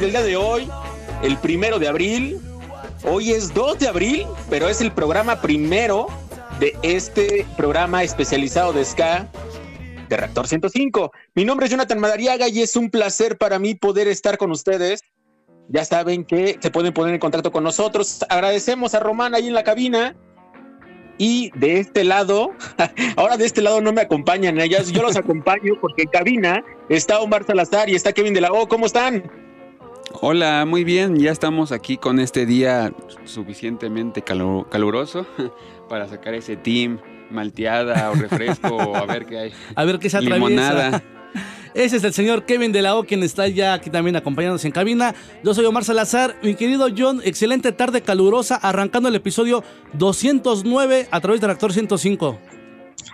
Del día de hoy, el primero de abril. Hoy es 2 de abril, pero es el programa primero de este programa especializado de Ska de Reactor 105. Mi nombre es Jonathan Madariaga y es un placer para mí poder estar con ustedes. Ya saben que se pueden poner en contacto con nosotros. Agradecemos a Román ahí en la cabina. Y de este lado, ahora de este lado no me acompañan ellas, yo los acompaño porque en cabina está Omar Salazar y está Kevin de la O. ¿Cómo están? Hola, muy bien, ya estamos aquí con este día suficientemente caluroso para sacar ese team malteada o refresco o a ver qué hay. A ver qué se atraviesa. Limonada. Ese es el señor Kevin de la O, quien está ya aquí también acompañándonos en cabina. Yo soy Omar Salazar. Mi querido John, excelente tarde calurosa, arrancando el episodio 209 a través de Reactor 105.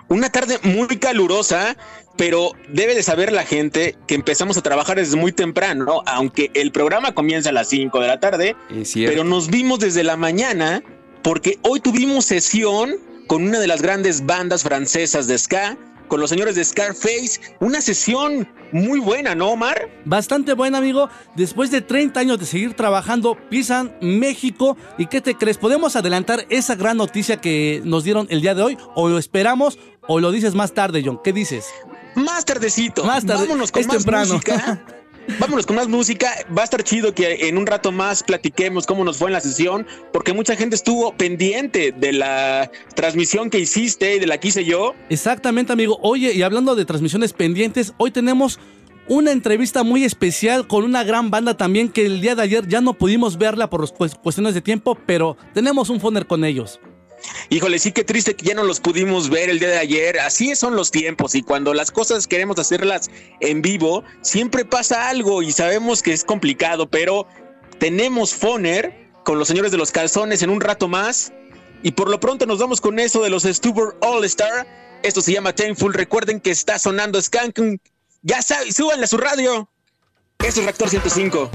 Una tarde muy calurosa, pero debe de saber la gente que empezamos a trabajar desde muy temprano, aunque el programa comienza a las 5 de la tarde, pero nos vimos desde la mañana porque hoy tuvimos sesión con una de las grandes bandas francesas de ska, con los señores de Scarface. Una sesión muy buena, ¿no, Omar? Bastante buena, amigo. Después de 30 años de seguir trabajando, pisan México. ¿Y qué te crees? ¿Podemos adelantar esa gran noticia que nos dieron el día de hoy? ¿O lo esperamos o lo dices más tarde, John? ¿Qué dices? Más tardecito. Más tarde. Vámonos con más música. Vámonos con más música. Va a estar chido que en un rato más platiquemos cómo nos fue en la sesión, porque mucha gente estuvo pendiente de la transmisión que hiciste y de la que hice yo. Exactamente, amigo. Oye, y hablando de transmisiones pendientes, hoy tenemos una entrevista muy especial con una gran banda también que el día de ayer ya no pudimos verla por cuestiones de tiempo, pero tenemos un foner con ellos. Híjole, sí que triste que ya no los pudimos ver el día de ayer. Así son los tiempos y cuando las cosas queremos hacerlas en vivo, siempre pasa algo y sabemos que es complicado, pero tenemos Foner con los señores de los calzones en un rato más y por lo pronto nos vamos con eso de los Stuber All Star. Esto se llama Tainful. Recuerden que está sonando Skank. Ya saben, súbanle a su radio. Eso es Reactor 105.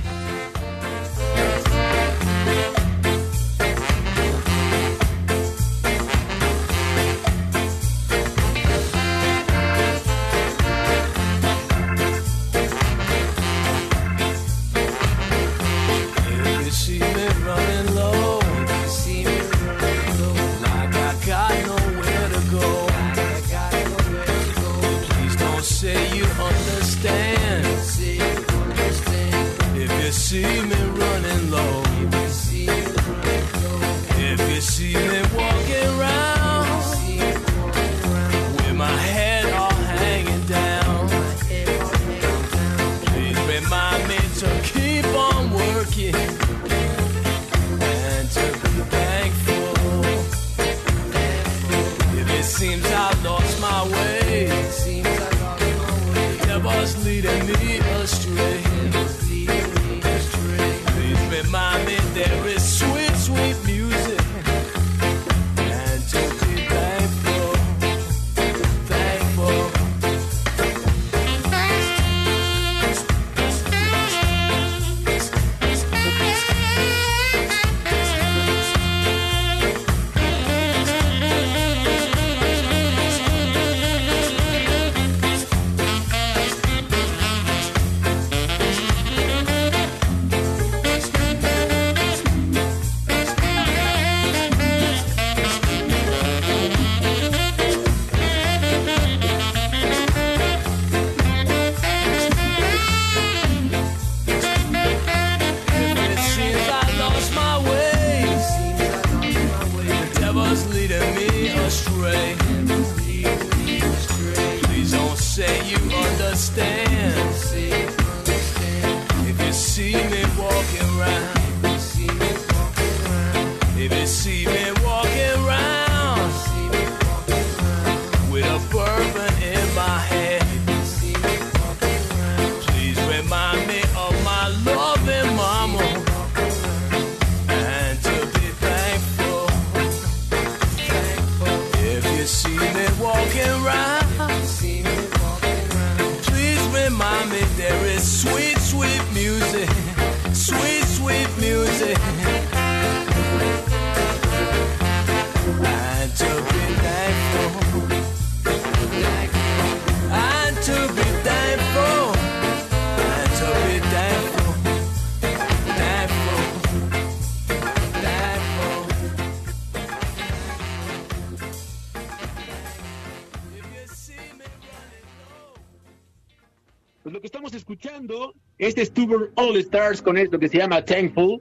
Este es Tuber All Stars con esto que se llama Thankful.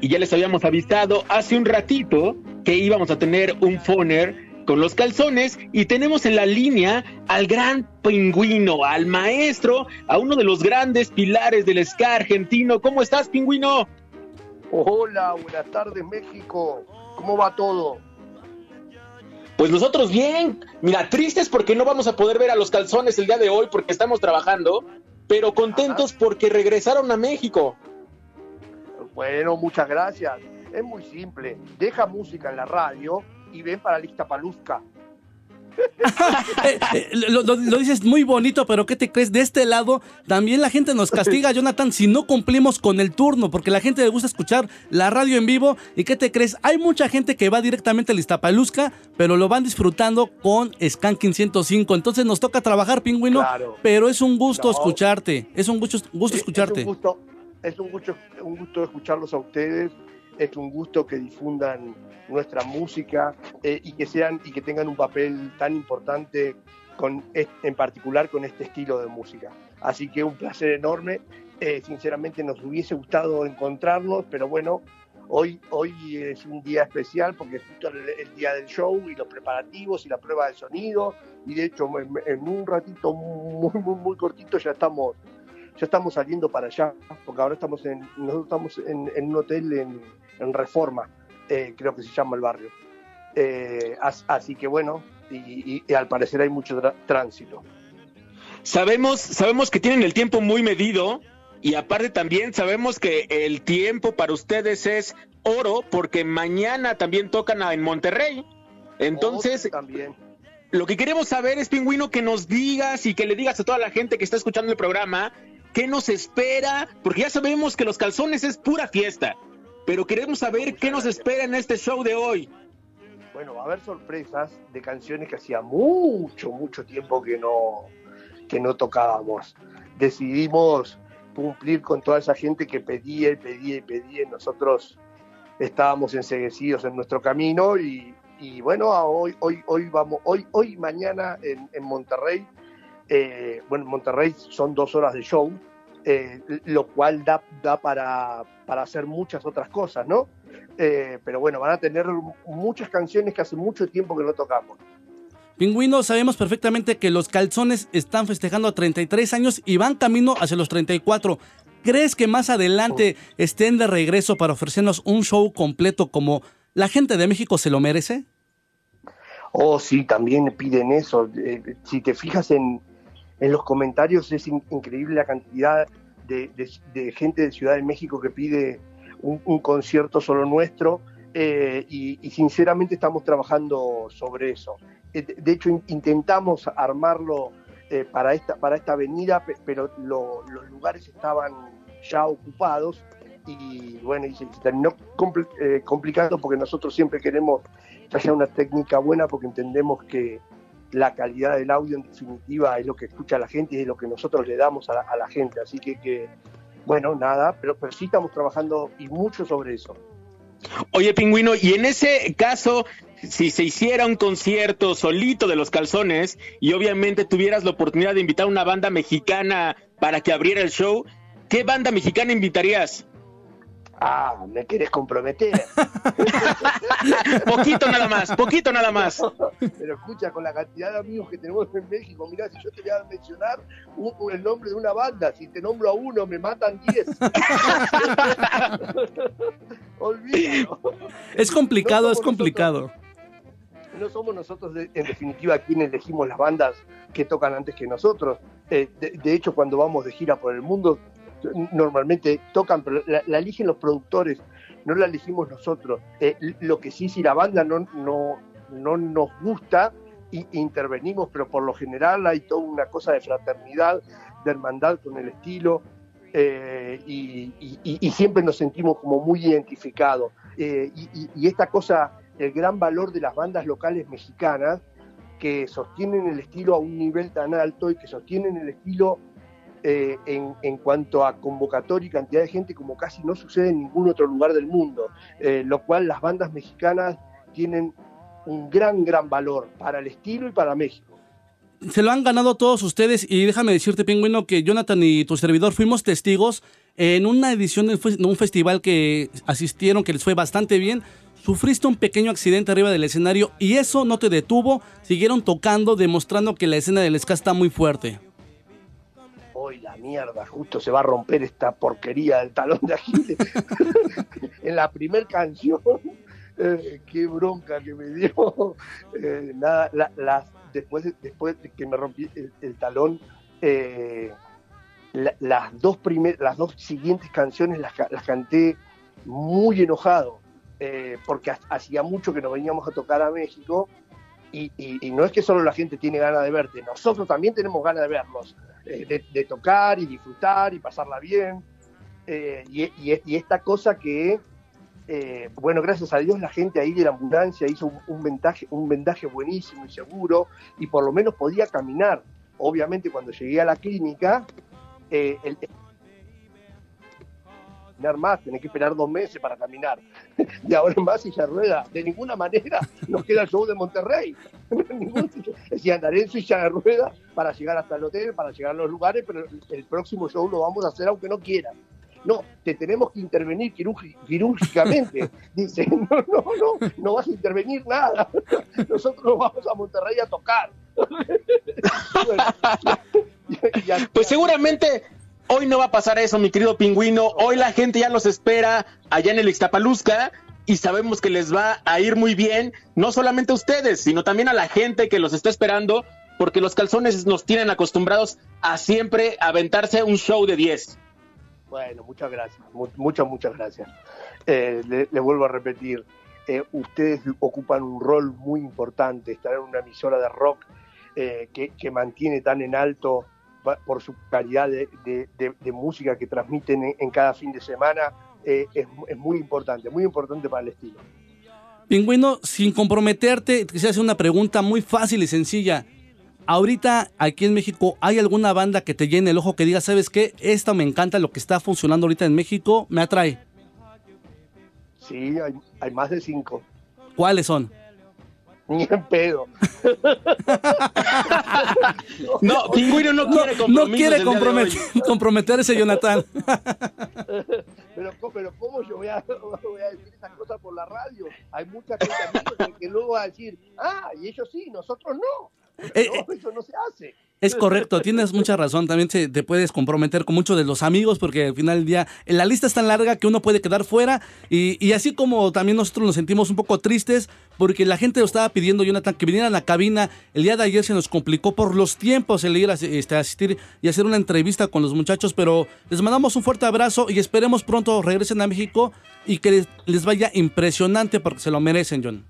Y ya les habíamos avisado hace un ratito que íbamos a tener un phoner con los calzones y tenemos en la línea al gran pingüino, al maestro, a uno de los grandes pilares del ska argentino. ¿Cómo estás, pingüino? Hola, buenas tardes México. ¿Cómo va todo? Pues nosotros bien, mira, tristes porque no vamos a poder ver a los calzones el día de hoy porque estamos trabajando, pero contentos porque regresaron a México. Bueno, muchas gracias. Es muy simple. Deja música en la radio y ven para Lista Paluzca. Eh, eh, lo, lo- lo dices muy bonito, pero ¿qué te crees? De este lado también la gente nos castiga, Jonathan, si no cumplimos con el turno, porque la gente le gusta escuchar la radio en vivo. ¿Y qué te crees? Hay mucha gente que va directamente al Iztapalusca, pero lo van disfrutando con Skanking 105. Entonces nos toca trabajar, pingüino, Claro. pero es un gusto No. escucharte. Es un gusto, gusto Es- escucharte. Es un gusto, es un gusto, un gusto escucharlos a ustedes. Es un gusto que difundan nuestra música eh, y que sean y que tengan un papel tan importante con en particular con este estilo de música. Así que un placer enorme. Eh, sinceramente nos hubiese gustado encontrarnos, pero bueno, hoy hoy es un día especial porque es justo el, el día del show y los preparativos y la prueba de sonido y de hecho en, en un ratito muy muy muy cortito ya estamos ya estamos saliendo para allá, porque ahora estamos en, nosotros estamos en, en un hotel en, en Reforma, eh, creo que se llama el barrio. Eh, as- así que bueno, y, y- y al parecer hay mucho tránsito. Sabemos, sabemos que tienen el tiempo muy medido y aparte también sabemos que el tiempo para ustedes es oro porque mañana también tocan en Monterrey. Entonces, Otro también. lo que queremos saber es, Pingüino, que nos digas y que le digas a toda la gente que está escuchando el programa qué nos espera, porque ya sabemos que los calzones es pura fiesta, pero queremos saber qué nos espera en este show de hoy. Bueno, va a haber sorpresas de canciones que hacía mucho, mucho tiempo que no, que no tocábamos. Decidimos cumplir con toda esa gente que pedía y pedía y pedía. Nosotros estábamos enseguecidos en nuestro camino y, bueno, hoy, hoy, hoy vamos, hoy, hoy mañana en Monterrey. Eh, bueno, en Monterrey son dos horas de show, eh, lo cual da, da para, para hacer muchas otras cosas, ¿no? Eh, pero bueno, van a tener muchas canciones que hace mucho tiempo que no tocamos. Pingüino, sabemos perfectamente que los calzones están festejando 33 años y van camino hacia los 34. ¿Crees que más adelante estén de regreso para ofrecernos un show completo como la gente de México se lo merece? Oh, sí, también piden eso. Eh, si te fijas en, en los comentarios, es in- increíble la cantidad de, gente de Ciudad de México que pide un, concierto solo nuestro. eh, y, sinceramente estamos trabajando sobre eso. Eh, De, hecho, in- intentamos armarlo eh, para, esta, para esta avenida, pe- pero lo- los lugares estaban ya ocupados y bueno, y se, se terminó compl- eh, complicando porque nosotros siempre queremos que haya una técnica buena porque entendemos que la calidad del audio en definitiva es lo que escucha la gente y es lo que nosotros le damos a la, gente. Así que, que, bueno, nada, pero, pero sí estamos trabajando y mucho sobre eso. Oye, pingüino, y en ese caso, si se hiciera un concierto solito de los calzones y obviamente tuvieras la oportunidad de invitar a una banda mexicana para que abriera el show, ¿qué banda mexicana invitarías? Ah, me querés comprometer. poquito nada más, poquito nada más. Pero escucha, con la cantidad de amigos que tenemos en México, mirá, si yo te voy a mencionar un- un- el nombre de una banda, si te nombro a uno, me matan 10. Olvídalo. Es complicado, No es complicado. no somos nosotros, de- en definitiva, quienes elegimos las bandas que tocan antes que nosotros. Eh, de, de hecho, cuando vamos de gira por el mundo, normalmente tocan, pero la, eligen los productores, no la elegimos nosotros. Eh, lo que sí, si la banda no, no, no nos gusta, i- intervenimos, pero por lo general hay toda una cosa de fraternidad, de hermandad con el estilo. eh, y, y- siempre nos sentimos como muy identificados. Eh, y- y esta cosa, el gran valor de las bandas locales mexicanas, que sostienen el estilo a un nivel tan alto y que sostienen el estilo eh, en, cuanto a convocatoria y cantidad de gente como casi no sucede en ningún otro lugar del mundo, Eh, lo cual las bandas mexicanas tienen un gran, gran valor para el estilo y para México. Se lo han ganado todos ustedes y déjame decirte, Pingüino, que Jonathan y tu servidor fuimos testigos en una edición de un fes- de un festival que asistieron, que les fue bastante bien. Sufriste un pequeño accidente arriba del escenario y eso no te detuvo. Siguieron tocando, demostrando que la escena del ska está muy fuerte. Hoy la mierda, justo se va a romper esta porquería del talón de Aquiles. en la primer canción, eh, qué bronca que me dio. Eh, nada, la- después, de, después de que me rompí el, talón, eh, la- las, dos primer, las dos siguientes canciones las, las canté muy enojado, eh, porque ha- hacía mucho que nos veníamos a tocar a México. Y, y- y no es que solo la gente tiene ganas de verte, nosotros también tenemos ganas de verlos eh, de, de tocar y disfrutar y pasarla bien. Eh, y, esta cosa que, eh, bueno, gracias a Dios la gente ahí de la ambulancia hizo un, un vendaje, un vendaje buenísimo y seguro y por lo menos podía caminar. Obviamente cuando llegué a la clínica, eh, el, más, tenés que esperar dos meses para caminar. Y ahora en más silla de rueda. De ninguna manera nos queda el show de Monterrey. Decía, andaré en silla de rueda para llegar hasta el hotel, para llegar a los lugares, pero el próximo show lo vamos a hacer aunque no quieran. No, te tenemos que intervenir quirúrgi- quirúrgicamente. Dice, no, no, no, no vas a intervenir nada. Nosotros nos vamos a Monterrey a tocar. Bueno, y- y así- Pues seguramente hoy no va a pasar eso, mi querido pingüino. Hoy la gente ya los espera allá en el Ixtapalusca y sabemos que les va a ir muy bien, no solamente a ustedes, sino también a la gente que los está esperando, porque los calzones nos tienen acostumbrados a siempre aventarse un show de 10. Bueno, muchas gracias, mu- muchas, muchas gracias. Eh, le, vuelvo a repetir, eh, ustedes ocupan un rol muy importante, estar en una emisora de rock eh, que, mantiene tan en alto por su calidad de, de- de- de música que transmiten en, en cada fin de semana, eh, es, es muy importante, muy importante para el estilo. Pingüino, sin comprometerte, quisiera hacer una pregunta muy fácil y sencilla. Ahorita, aquí en México, ¿hay alguna banda que te llene el ojo que diga, sabes qué? Esta me encanta, lo que está funcionando ahorita en México, me atrae. Sí, hay, hay más de cinco. ¿Cuáles son? Ni en pedo. No, pingüino no quiere No quiere comprometer, comprometerse, Jonathan. pero, pero ¿cómo yo voy a, voy a decir esas cosas por la radio? Hay mucha gente que, que luego va a decir, ah, y ellos sí, nosotros no. Eh, No, eso no se hace. Es correcto, tienes mucha razón. También se- te puedes comprometer con muchos de los amigos porque al final del día eh, la lista es tan larga que uno puede quedar fuera. Y, y así como también nosotros nos sentimos un poco tristes porque la gente lo estaba pidiendo, Jonathan, que vinieran a la cabina. El día de ayer se nos complicó por los tiempos el ir a este, asistir y hacer una entrevista con los muchachos. Pero les mandamos un fuerte abrazo y esperemos pronto regresen a México y que les, les vaya impresionante porque se lo merecen, John.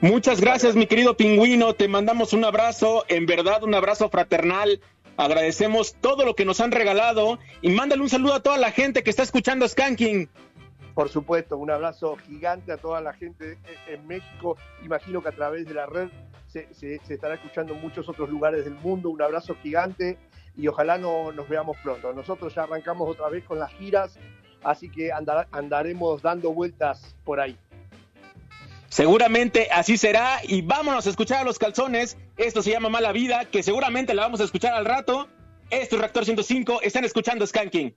Muchas gracias, mi querido pingüino. Te mandamos un abrazo, en verdad, un abrazo fraternal. Agradecemos todo lo que nos han regalado y mándale un saludo a toda la gente que está escuchando Skanking. Por supuesto, un abrazo gigante a toda la gente en- en México. Imagino que a través de la red se, se- se estará escuchando en muchos otros lugares del mundo. Un abrazo gigante y ojalá no, nos veamos pronto. Nosotros ya arrancamos otra vez con las giras, así que andar- andaremos dando vueltas por ahí. Seguramente así será y vámonos a escuchar a los calzones. Esto se llama Mala Vida, que seguramente la vamos a escuchar al rato. Esto es Reactor 105, están escuchando Skanking.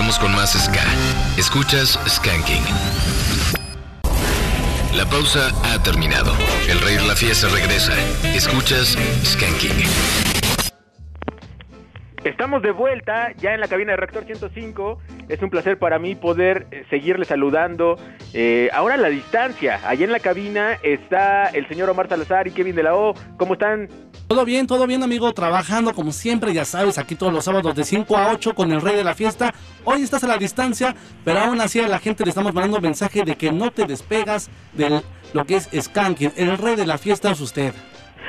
Regresamos con más Ska. Escuchas Skanking. La pausa ha terminado. El rey la fiesta regresa. Escuchas Skanking. Estamos de vuelta ya en la cabina de Reactor 105. Es un placer para mí poder eh, seguirle saludando. Eh, ahora a la distancia, allá en la cabina está el señor Omar Salazar y Kevin de la O. ¿Cómo están? Todo bien, todo bien, amigo. Trabajando como siempre, ya sabes, aquí todos los sábados de 5 a 8 con el rey de la fiesta. Hoy estás a la distancia, pero aún así a la gente le estamos mandando mensaje de que no te despegas de lo que es Skanking. El rey de la fiesta es usted.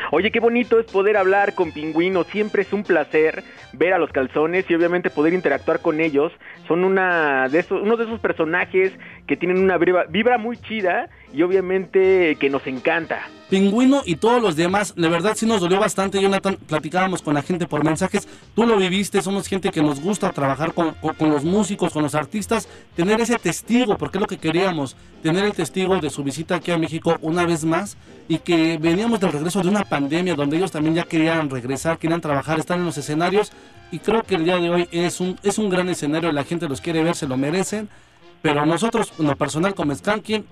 Oye, qué bonito es poder hablar con Pingüino. Siempre es un placer ver a los calzones y obviamente poder interactuar con ellos. Son una de esos, uno de esos personajes que tienen una vibra muy chida y obviamente que nos encanta. Pingüino y todos los demás, de verdad sí nos dolió bastante, Jonathan, platicábamos con la gente por mensajes, tú lo viviste, somos gente que nos gusta trabajar con, con- con los músicos, con los artistas, tener ese testigo, porque es lo que queríamos, tener el testigo de su visita aquí a México una vez más y que veníamos del regreso de una pandemia donde ellos también ya querían regresar, querían trabajar, estar en los escenarios y creo que el día de hoy es un, es un gran escenario, la gente los quiere ver, se lo merecen, pero nosotros, en lo personal como Skanking,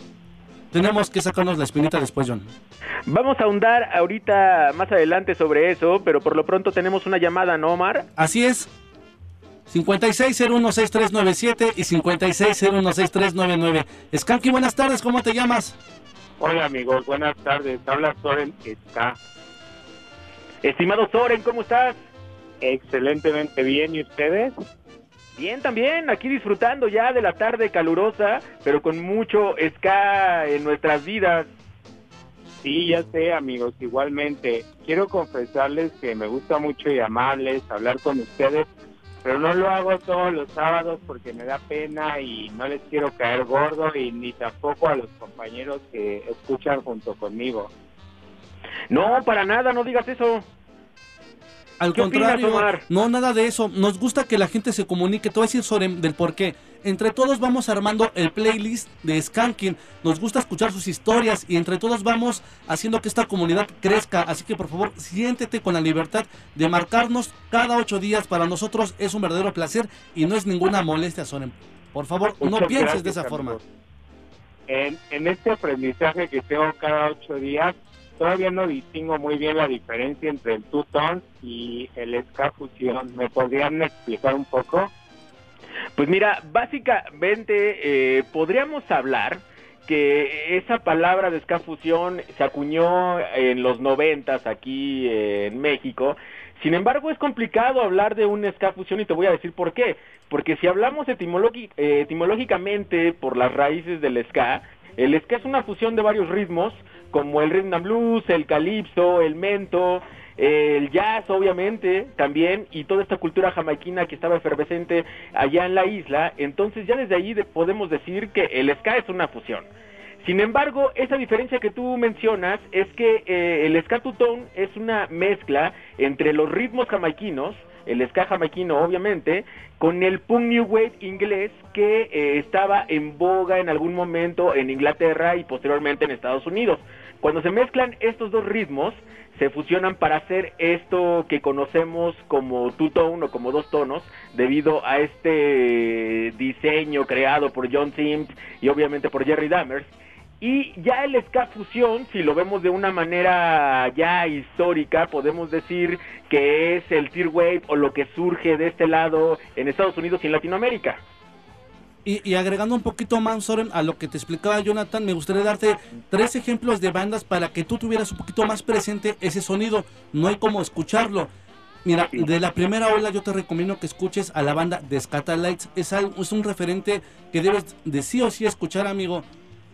tenemos que sacarnos la espinita después, John. Vamos a ahondar ahorita más adelante sobre eso, pero por lo pronto tenemos una llamada, ¿no, Omar? Así es. 56016397 y 56016399. Skanky, buenas tardes, ¿cómo te llamas? Hola amigos, buenas tardes. Habla Soren está Estimado Soren, ¿cómo estás? excelentemente bien. ¿Y ustedes? Bien, también, aquí disfrutando ya de la tarde calurosa, pero con mucho ska en nuestras vidas. Sí, ya sé amigos, igualmente. Quiero confesarles que me gusta mucho llamarles, hablar con ustedes, pero no lo hago todos los sábados porque me da pena y no les quiero caer gordo y ni tampoco a los compañeros que escuchan junto conmigo. No, para nada, no digas eso. Al ¿Qué opinas, contrario, Omar? no, nada de eso. Nos gusta que la gente se comunique. Te voy a decir sobre del por qué. Entre todos vamos armando el playlist de Skanking. Nos gusta escuchar sus historias y entre todos vamos haciendo que esta comunidad crezca. Así que por favor, siéntete con la libertad de marcarnos cada ocho días. Para nosotros es un verdadero placer y no es ninguna molestia, Soren. Por favor, no pienses de esa forma. En, en este aprendizaje que tengo cada ocho días, todavía no distingo muy bien la diferencia entre el two-tone y el ska fusión. ¿Me podrían explicar un poco? Pues mira, básicamente eh, podríamos hablar que esa palabra de ska fusión se acuñó en los noventas aquí en México. Sin embargo, es complicado hablar de un ska fusión y te voy a decir por qué. Porque si hablamos eh, etimológicamente por las raíces del ska, el ska es una fusión de varios ritmos, como el rhythm and blues, el calipso, el mento, el jazz obviamente también y toda esta cultura jamaiquina que estaba efervescente allá en la isla, entonces ya desde ahí de- podemos decir que el ska es una fusión. Sin embargo, esa diferencia que tú mencionas es que eh, el ska tutón es una mezcla entre los ritmos jamaiquinos, el ska jamaiquino obviamente, con el punk new wave inglés que eh, estaba en boga en algún momento en Inglaterra y posteriormente en Estados Unidos. Cuando se mezclan estos dos ritmos, se fusionan para hacer esto que conocemos como two-tone o como dos tonos, debido a este diseño creado por John Sims y obviamente por Jerry Dammers. Y ya el ska fusión, si lo vemos de una manera ya histórica, podemos decir que es el tear wave o lo que surge de este lado en Estados Unidos y en Latinoamérica. Y, y agregando un poquito más, Soren, a lo que te explicaba Jonathan, me gustaría darte tres ejemplos de bandas para que tú tuvieras un poquito más presente ese sonido. No hay como escucharlo. Mira, de la primera ola yo te recomiendo que escuches a la banda de Scatalites. Es, al- es un referente que debes de sí o sí escuchar, amigo.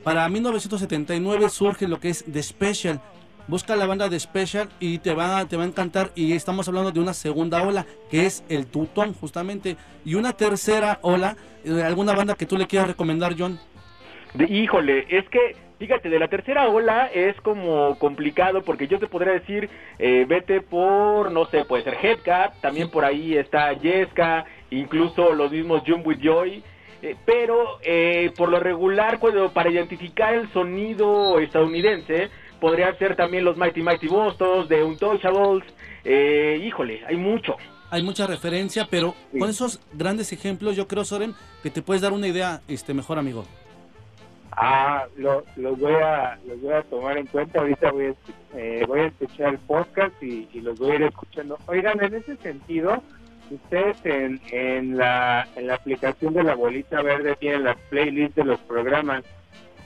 Para 1979 surge lo que es The Special. Busca la banda de Special y te va, te va a encantar. Y estamos hablando de una segunda ola, que es el Tutón, justamente. Y una tercera ola, eh, alguna banda que tú le quieras recomendar, John. De- híjole, es que, fíjate, de la tercera ola es como complicado porque yo te podría decir, eh, vete por, no sé, puede ser Headcat, también por ahí está Yesca, incluso los mismos Jump With Joy, eh, pero eh, por lo regular, cuando, para identificar el sonido estadounidense, podría ser también los Mighty Mighty Bostos, de Untouchables, eh, híjole, hay mucho. Hay mucha referencia, pero con esos grandes ejemplos, yo creo, Soren, que te puedes dar una idea este mejor, amigo. Ah, lo, los voy a los voy a tomar en cuenta. Ahorita voy a, eh, voy a escuchar el podcast y, y los voy a ir escuchando. Oigan, en ese sentido, ustedes en, en la en la aplicación de la bolita verde tienen las playlists de los programas,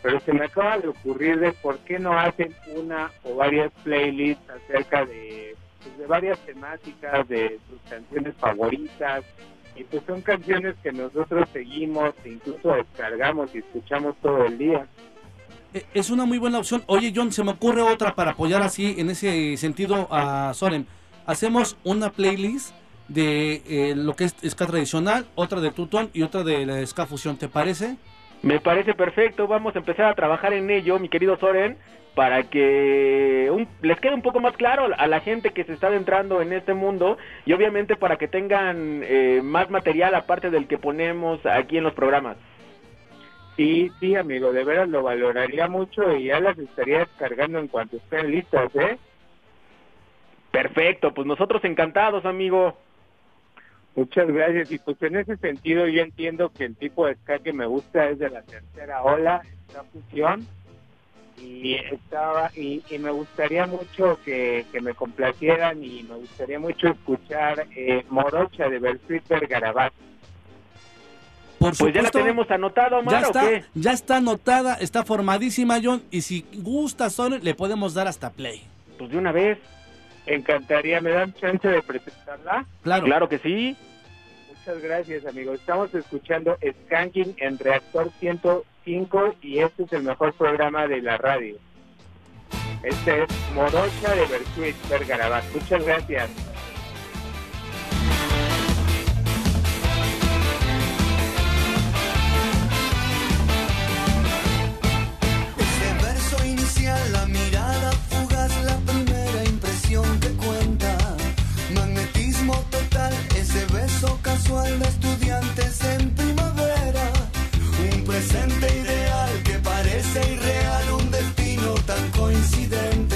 pero se me acaba de ocurrir de por qué no hacen una o varias playlists acerca de pues, de varias temáticas, de sus canciones favoritas, y pues son canciones que nosotros seguimos, e incluso descargamos y escuchamos todo el día. Eh, Es una muy buena opción. Oye, John, se me ocurre otra para apoyar así en ese sentido a Soren. Hacemos una playlist de eh, lo que es ska tradicional, otra de tutón y otra de la ska fusión. ¿Te parece? Me parece perfecto, vamos a empezar a trabajar en ello, mi querido Soren, para que un- les quede un poco más claro a la gente que se está adentrando en este mundo y obviamente para que tengan eh, más material aparte del que ponemos aquí en los programas. Sí, sí, amigo, de veras lo valoraría mucho y ya las estaría descargando en cuanto estén listas, ¿eh? Perfecto, pues nosotros encantados, amigo. Muchas gracias. Y pues en ese sentido yo entiendo que el tipo de ska que me gusta es de la tercera ola, esta fusión. Y estaba y, y me gustaría mucho que, que me complacieran y me gustaría mucho escuchar eh, Morocha de Bersuit Bergarabat. Por Pues ya la tenemos anotada, Omar, ya ¿o está, qué? ya está anotada, está formadísima, John. Y si gusta, Soren, le podemos dar hasta play. Pues de una vez. Encantaría, ¿me dan chance de presentarla? Claro. Claro que sí. Muchas gracias, amigos. Estamos escuchando Skanking en Reactor 105 y este es el mejor programa de la radio. Este es Morocha de Bersuit Bergarabat. Muchas gracias. De estudiantes en primavera. Un presente ideal que parece irreal, un destino tan coincidente.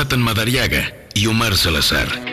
Jonathan Madariaga y Omar Salazar.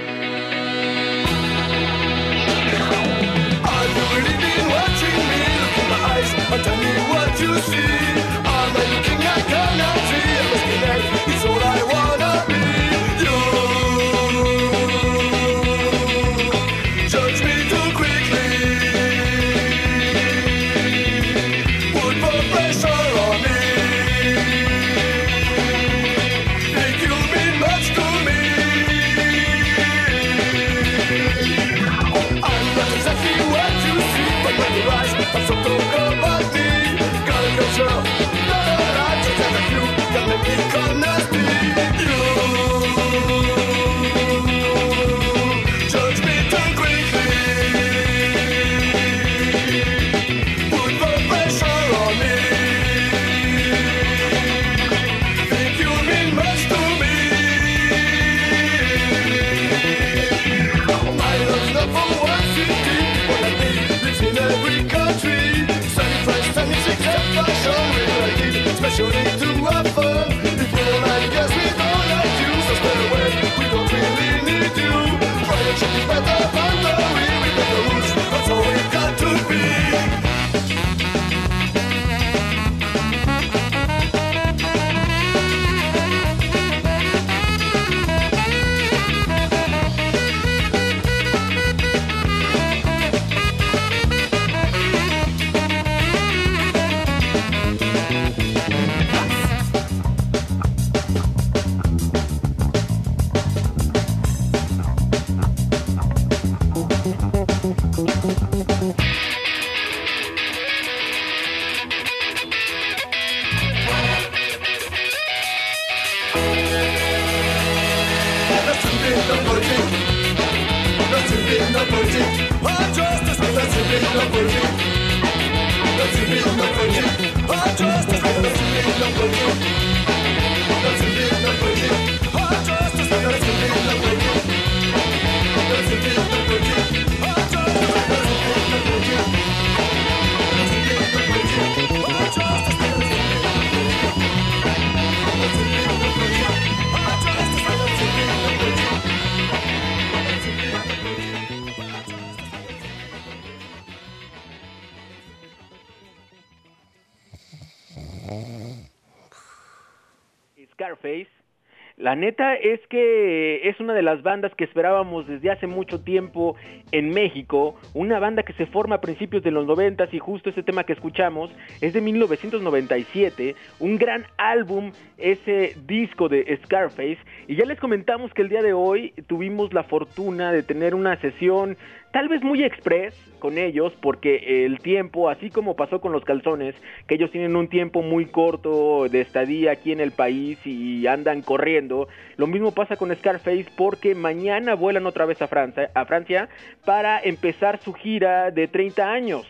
Neta es que es una de las bandas que esperábamos desde hace mucho tiempo en México, una banda que se forma a principios de los 90 y justo ese tema que escuchamos es de 1997, un gran álbum, ese disco de Scarface, y ya les comentamos que el día de hoy tuvimos la fortuna de tener una sesión tal vez muy express con ellos porque el tiempo, así como pasó con los calzones, que ellos tienen un tiempo muy corto de estadía aquí en el país y andan corriendo, lo mismo pasa con Scarface porque mañana vuelan otra vez a Francia, a Francia para empezar su gira de 30 años.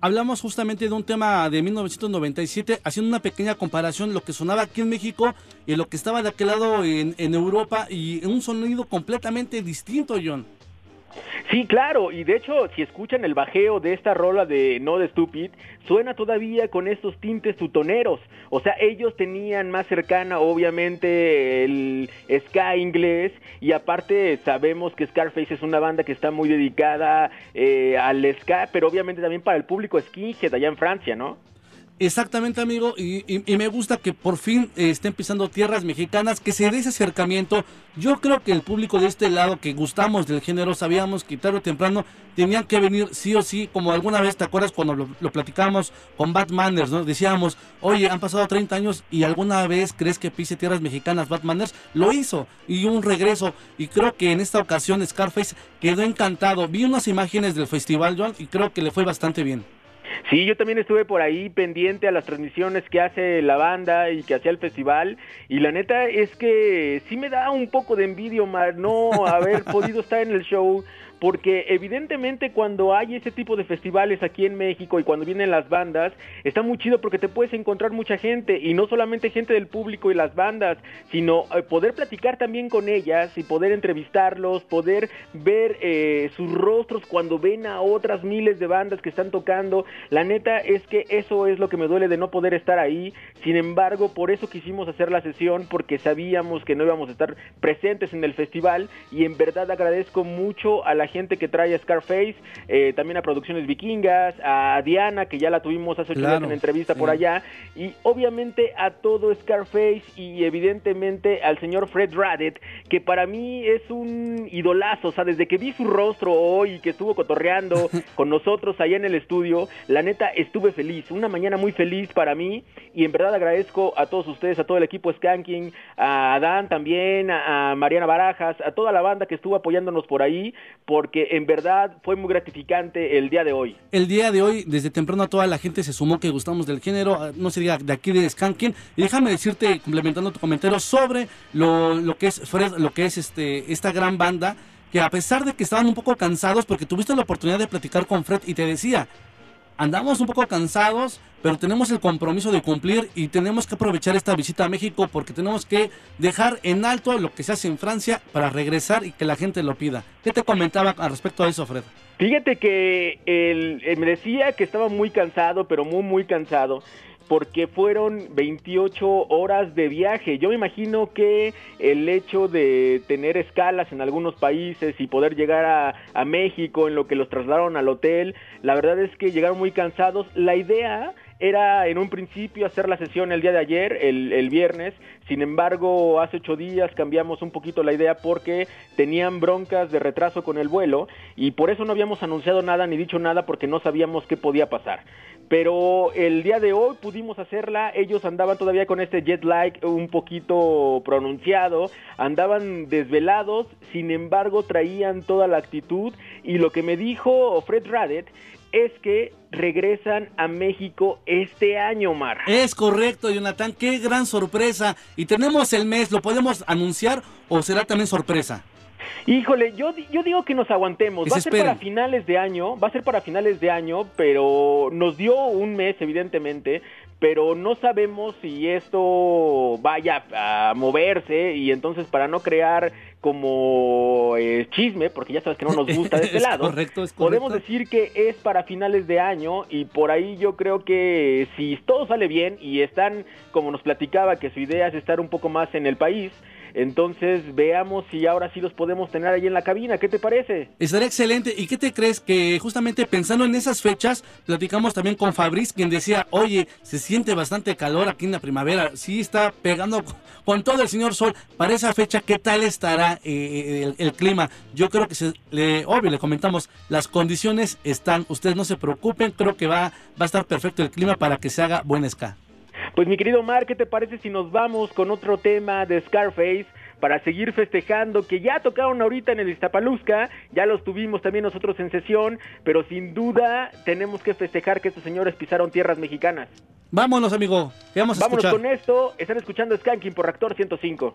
Hablamos justamente de un tema de 1997, haciendo una pequeña comparación lo que sonaba aquí en México y lo que estaba de aquel lado en, en Europa y un sonido completamente distinto, John. Sí, claro, y de hecho, si escuchan el bajeo de esta rola de No de Stupid, suena todavía con estos tintes tutoneros. O sea, ellos tenían más cercana, obviamente, el ska inglés, y aparte sabemos que Scarface es una banda que está muy dedicada eh, al ska, pero obviamente también para el público skinhead allá en Francia, ¿no? Exactamente, amigo, y, me gusta que por fin eh, estén pisando tierras mexicanas, que se dé ese acercamiento. Yo creo que el público de este lado, que gustamos del género, sabíamos que tarde o temprano tenían que venir sí o sí, como alguna vez, ¿te acuerdas cuando lo, lo platicábamos con Batmaners, ¿no? Decíamos, oye, han pasado 30 años y alguna vez crees que pise tierras mexicanas Batmaners, lo hizo, y un regreso, y creo que en esta ocasión Scarface quedó encantado. Vi unas imágenes del festival, John, y creo que le fue bastante bien. Sí, yo también estuve por ahí pendiente a las transmisiones que hace la banda y que hacía el festival. Y la neta es que sí me da un poco de envidia, Omar, no haber podido estar en el show. Porque evidentemente cuando hay ese tipo de festivales aquí en México y cuando vienen las bandas, está muy chido porque te puedes encontrar mucha gente y no solamente gente del público y las bandas, sino eh, poder platicar también con ellas y poder entrevistarlos, poder ver eh, sus rostros cuando ven a otras miles de bandas que están tocando. La neta es que eso es lo que me duele de no poder estar ahí. Sin embargo, por eso quisimos hacer la sesión porque sabíamos que no íbamos a estar presentes en el festival y en verdad agradezco mucho a la gente que trae a Scarface, eh, también a Producciones Vikingas, a Diana que ya la tuvimos hace ocho días Claro, en entrevista sí. por allá y obviamente a todo Scarface y evidentemente al señor Fred Raddet que para mí es un idolazo, o sea, desde que vi su rostro hoy y que estuvo cotorreando con nosotros allá en el estudio, la neta estuve feliz, una mañana muy feliz para mí y en verdad agradezco a todos ustedes, a todo el equipo Skanking, a Dan también, a, a Mariana Barajas, a toda la banda que estuvo apoyándonos por ahí, porque en verdad fue muy gratificante el día de hoy. El día de hoy, desde temprano, toda la gente se sumó que gustamos del género, ah, no se diga de aquí de Skanking. Y déjame decirte, complementando tu comentario sobre lo, lo que es Fred, lo que es este esta gran banda, que a pesar de que estaban un poco cansados, porque tuviste la oportunidad de platicar con Fred y te decía, andamos un poco cansados, pero tenemos el compromiso de cumplir y tenemos que aprovechar esta visita a México porque tenemos que dejar en alto lo que se hace en Francia para regresar y que la gente lo pida. ¿Qué te comentaba al respecto de eso, Fred? Fíjate que él, él me decía que estaba muy cansado, pero muy, muy cansado, porque fueron 28 horas de viaje. Yo me imagino que el hecho de tener escalas en algunos países y poder llegar a, México en lo que los trasladaron al hotel, la verdad es que llegaron muy cansados. La idea era en un principio hacer la sesión el día de ayer, el, el viernes, sin embargo hace ocho días cambiamos un poquito la idea porque tenían broncas de retraso con el vuelo y por eso no habíamos anunciado nada ni dicho nada porque no sabíamos qué podía pasar. Pero el día de hoy pudimos hacerla, ellos andaban todavía con este jet lag un poquito pronunciado, andaban desvelados, sin embargo traían toda la actitud. Y lo que me dijo Fred Raddet es que regresan a México este año, Mar. Es correcto, Jonathan. Qué gran sorpresa. Y tenemos el mes, ¿lo podemos anunciar o será también sorpresa? Híjole, yo, yo digo que nos aguantemos. Va a se ser para finales de año, va a ser para finales de año, pero nos dio un mes, evidentemente, pero no sabemos si esto vaya a moverse y entonces para no crear como eh, chisme, porque ya sabes que no nos gusta de este Es lado, correcto, es podemos correcto. decir que es para finales de año y por ahí yo creo que si todo sale bien y están, como nos platicaba, que su idea es estar un poco más en el país, entonces veamos si ahora sí los podemos tener ahí en la cabina. ¿Qué te parece? Estaría excelente. ¿Y qué te crees? Que justamente pensando en esas fechas, platicamos también con Fabriz, quien decía, oye, se siente bastante calor aquí en la primavera. Sí está pegando con- todo el señor sol. Para esa fecha, ¿qué tal estará eh, el, el clima? Yo creo que, se, le, obvio, le comentamos, las condiciones están. Ustedes no se preocupen, creo que va, va a estar perfecto el clima para que se haga buen ska. Pues mi querido Mar, ¿qué te parece si nos vamos con otro tema de Scarface? Para seguir festejando, que ya tocaron ahorita en el Iztapalusca, ya los tuvimos también nosotros en sesión, pero sin duda tenemos que festejar que estos señores pisaron tierras mexicanas. Vámonos, amigo. ¿Qué vamos a Vámonos escuchar? con esto, están escuchando Skanking por Reactor 105.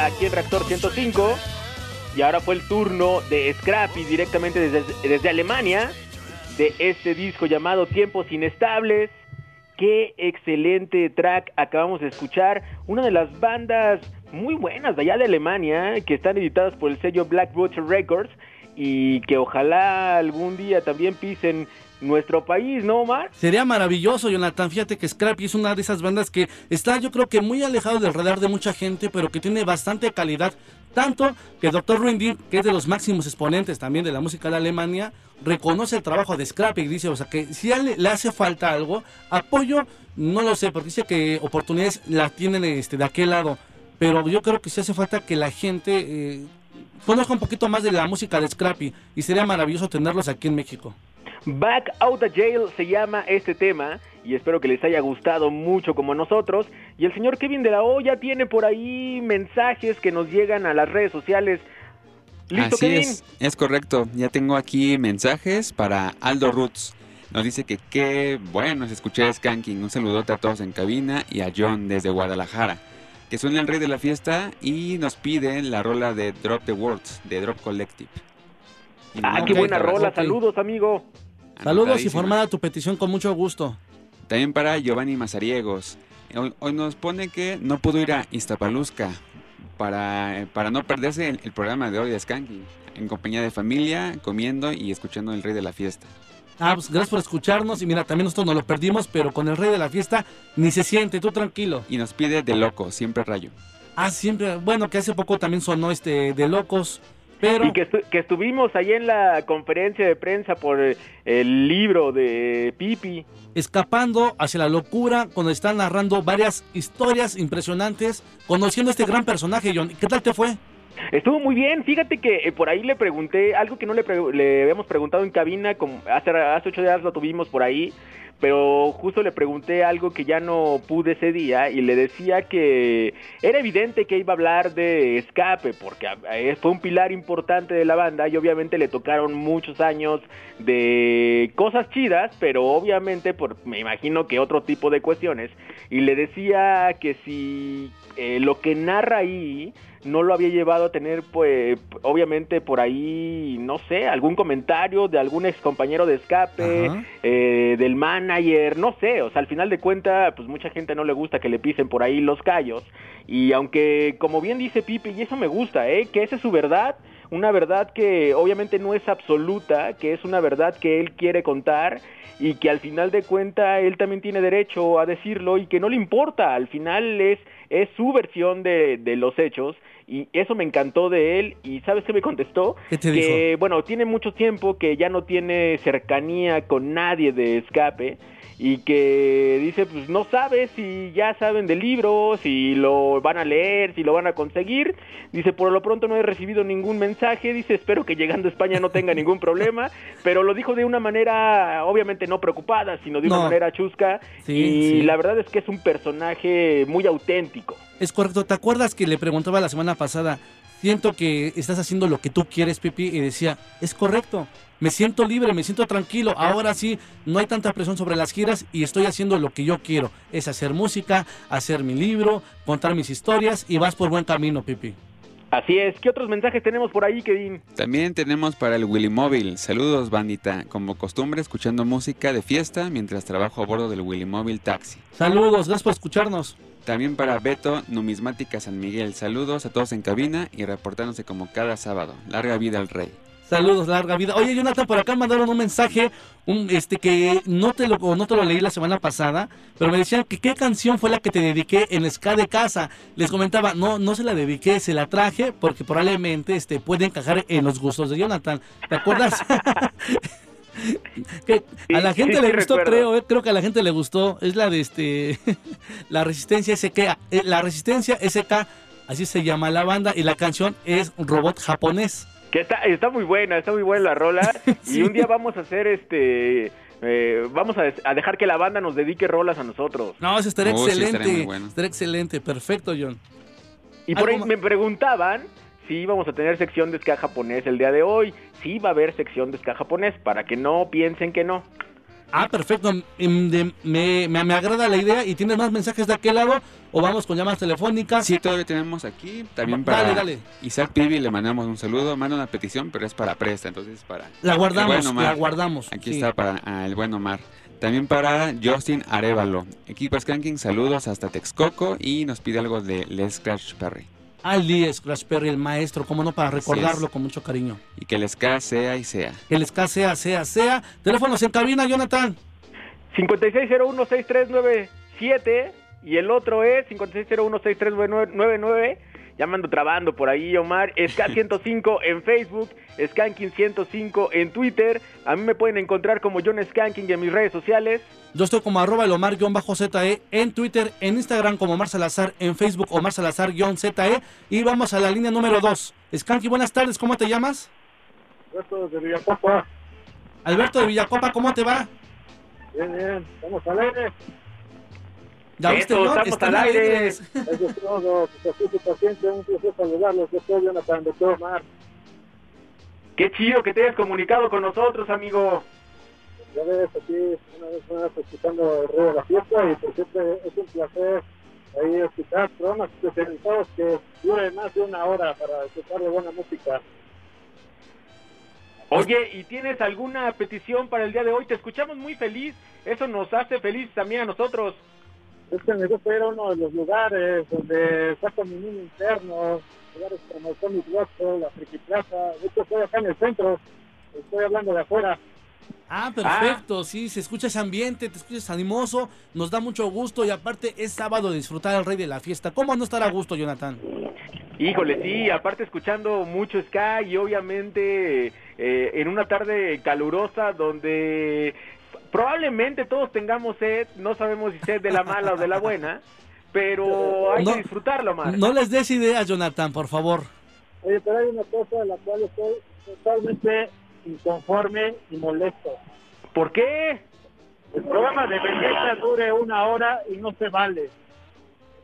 Aquí en Reactor 105. Y ahora fue el turno de Scrappy directamente desde, desde Alemania. De este disco llamado Tiempos Inestables. Qué excelente track acabamos de escuchar. Una de las bandas muy buenas de allá de Alemania. Que están editadas por el sello Black Records. Y que ojalá algún día también pisen nuestro país, ¿no, Omar? Sería maravilloso, Jonathan. Fíjate que Scrappy es una de esas bandas que está, yo creo que muy alejado del radar de mucha gente, pero que tiene bastante calidad. Tanto que Dr. Randy, que es de los máximos exponentes también de la música de Alemania, reconoce el trabajo de Scrappy y dice, o sea, que si le hace falta algo, apoyo, no lo sé, porque dice que oportunidades las tienen este, de aquel lado. Pero yo creo que sí hace falta que la gente eh, conozca un poquito más de la música de Scrappy y sería maravilloso tenerlos aquí en México. Back Out of Jail se llama este tema y espero que les haya gustado mucho como nosotros. Y el señor Kevin de la O ya tiene por ahí mensajes que nos llegan a las redes sociales. ¿Listo, Así Kevin? es, es correcto. Ya tengo aquí mensajes para Aldo Roots. Nos dice que qué bueno es escuchar Skanking. Un saludote a todos en cabina y a John desde Guadalajara. Que suena el rey de la fiesta y nos pide la rola de Drop the Words de Drop Collective. Ah, qué buena rola. Saludos, amigo. Saludos y formada tu petición con mucho gusto. También para Giovanni Mazariegos. Hoy, hoy nos pone que no pudo ir a Iztapalusca para, para no perderse el, el programa de hoy de Skanking. En compañía de familia, comiendo y escuchando el rey de la fiesta. Ah, pues gracias por escucharnos. Y mira, también nosotros nos lo perdimos, pero con el rey de la fiesta ni se siente, tú tranquilo. Y nos pide de loco, siempre rayo. Ah, siempre, bueno, que hace poco también sonó este de locos, pero Y que, estu- que estuvimos ahí en la conferencia de prensa por eh, el libro de Pipi. escapando hacia la locura cuando están narrando varias historias impresionantes, conociendo a este gran personaje, John. ¿Qué tal te fue? Estuvo muy bien, fíjate que eh, por ahí le pregunté algo que no le, pre- le habíamos preguntado en cabina, como hace, hace ocho días lo tuvimos por ahí, pero justo le pregunté algo que ya no pude ese día y le decía que era evidente que iba a hablar de escape, porque eh, fue un pilar importante de la banda y obviamente le tocaron muchos años de cosas chidas, pero obviamente por, me imagino que otro tipo de cuestiones, y le decía que si eh, lo que narra ahí no lo había llevado a tener, pues, obviamente por ahí, no sé, algún comentario de algún ex compañero de escape, eh, del manager, no sé, o sea, al final de cuentas, pues mucha gente no le gusta que le pisen por ahí los callos, y aunque, como bien dice Pipe, y eso me gusta, ¿eh? que esa es su verdad, una verdad que obviamente no es absoluta, que es una verdad que él quiere contar y que al final de cuentas él también tiene derecho a decirlo y que no le importa, al final es, es su versión de, de los hechos y eso me encantó de él y ¿sabes qué me contestó? ¿Qué te que bueno, tiene mucho tiempo que ya no tiene cercanía con nadie de escape y que dice, pues no sabe si ya saben del libro, si lo van a leer, si lo van a conseguir. Dice, por lo pronto no he recibido ningún mensaje. Dice, espero que llegando a España no tenga ningún problema. Pero lo dijo de una manera, obviamente no preocupada, sino de una No. manera chusca. Sí, y sí. la verdad es que es un personaje muy auténtico. Es correcto. ¿Te acuerdas que le preguntaba la semana pasada? Siento que estás haciendo lo que tú quieres, Pipi, y decía, es correcto. Me siento libre, me siento tranquilo. Ahora sí, no hay tanta presión sobre las giras y estoy haciendo lo que yo quiero. Es hacer música, hacer mi libro, contar mis historias y vas por buen camino, Pipi. Así es. ¿Qué otros mensajes tenemos por ahí, Kevin? También tenemos para el Willy Móvil. Saludos, bandita. Como costumbre, escuchando música de fiesta mientras trabajo a bordo del Willy Móvil Taxi. Saludos, gracias por escucharnos. También para Beto, Numismática San Miguel. Saludos a todos en cabina y reportándose como cada sábado. Larga vida al rey. Saludos, larga vida. Oye, Jonathan, por acá mandaron un mensaje, un este que no te lo no te lo leí la semana pasada, pero me decían que qué canción fue la que te dediqué en Ska de casa. Les comentaba, no, no se la dediqué, se la traje porque probablemente este puede encajar en los gustos de Jonathan. ¿Te acuerdas? que a la gente sí, le sí, gustó, recuerdo. creo, eh, creo que a la gente le gustó. Es la de este la resistencia SK, eh, la resistencia SK, así se llama la banda y la canción es Robot japonés. Que está, está muy buena, está muy buena la rola. Sí. Y un día vamos a hacer este. eh, vamos a, a dejar que la banda nos dedique rolas a nosotros. No, eso estaría Oh, sí, estaría excelente. muy bueno. Estaría excelente, perfecto, John. Y por ahí me preguntaban si íbamos a tener sección de ska japonés el día de hoy. Sí va a haber sección de ska japonés, para que no piensen que no. Ah, perfecto. Em, me, me, me agrada la idea. ¿Y tienes más mensajes de aquel lado? ¿O vamos con llamadas telefónicas? Sí, todavía tenemos aquí. También Dale, para dale. Isaac Pibi le mandamos un saludo. Manda una petición, pero es para presta, entonces para. La el guardamos, buen Omar. la guardamos. Aquí sí. está para ah, el buen Omar. También para Justin Arevalo. Equipo Skanking, saludos hasta Texcoco y nos pide algo de Les Scratch Perry. Ali Scratch Perry, el maestro, como no, para recordarlo con mucho cariño. Y que el ska sea y sea. Que el ska sea, sea, sea. Teléfonos en cabina, Jonathan. 56016397 y el otro es 56016399 Ya me ando trabando por ahí, Omar. Ska105 en Facebook, Skanking105 en Twitter. A mí me pueden encontrar como John Skanking en mis redes sociales. Yo estoy como arroba el Omar-ZE en Twitter, en Instagram como Omar Salazar, en Facebook Omar Salazar-ZE. Y vamos a la línea número 2. Skanky, buenas tardes, ¿cómo te llamas? Alberto de Villacopa. Alberto de Villacopa, ¿cómo te va? Bien, bien. Estamos al aire. ¿Ya Eso, no? estamos Están al aire. alegres. Eso es todo. Pues su paciente, un placer saludarlos. Yo soy Jonathan de Omar. Qué chido que te hayas comunicado con nosotros, amigo. Ya ves aquí una vez más escuchando el rey de la fiesta y por siempre es un placer ahí escuchar programas especializados que duren más de una hora para escuchar de buena música. Oye, ¿y tienes alguna petición para el día de hoy? Te escuchamos muy feliz. Eso nos hace feliz también a nosotros. Es que me gusta ir a uno de los lugares donde saco mi niño interno, lugares como el Comic Watson, la Friki Plaza. De hecho, estoy acá en el centro, estoy hablando de afuera. Ah, perfecto, sí, se escucha ese ambiente, te escuchas animoso, nos da mucho gusto y aparte es sábado de disfrutar al rey de la fiesta. ¿Cómo no estar a gusto, Jonathan? Híjole, sí, aparte escuchando mucho ska y obviamente eh, en una tarde calurosa donde probablemente todos tengamos sed, no sabemos si sed de la mala o de la buena, pero hay No, que disfrutarlo más. No les des ideas, Jonathan, por favor. Oye, pero hay una cosa de la cual estoy totalmente inconforme y molesto. ¿Por qué? El programa de Vendetta dure una hora y no se vale.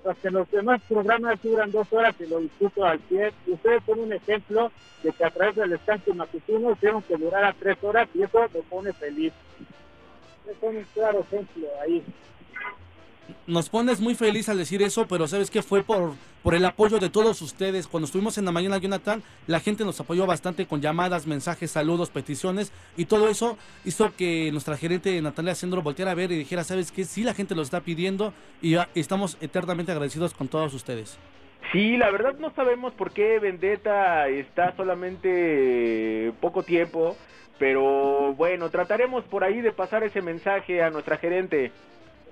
Sea, que los demás programas duran dos horas y lo discuto al pie. Y ustedes son un ejemplo de que a través del descanso matutino hicieron que durara tres horas y eso me pone feliz. Es un claro ejemplo ahí. Nos pones muy feliz al decir eso, pero ¿sabes qué? Fue por, por el apoyo de todos ustedes. Cuando estuvimos en la mañana, Jonathan, la gente nos apoyó bastante con llamadas, mensajes, saludos, peticiones. Y todo eso hizo que nuestra gerente Natalia Sendro volteara a ver y dijera, ¿sabes qué? Sí, la gente lo está pidiendo y ya estamos eternamente agradecidos con todos ustedes. Sí, la verdad no sabemos por qué Vendetta está solamente poco tiempo, pero bueno, trataremos por ahí de pasar ese mensaje a nuestra gerente.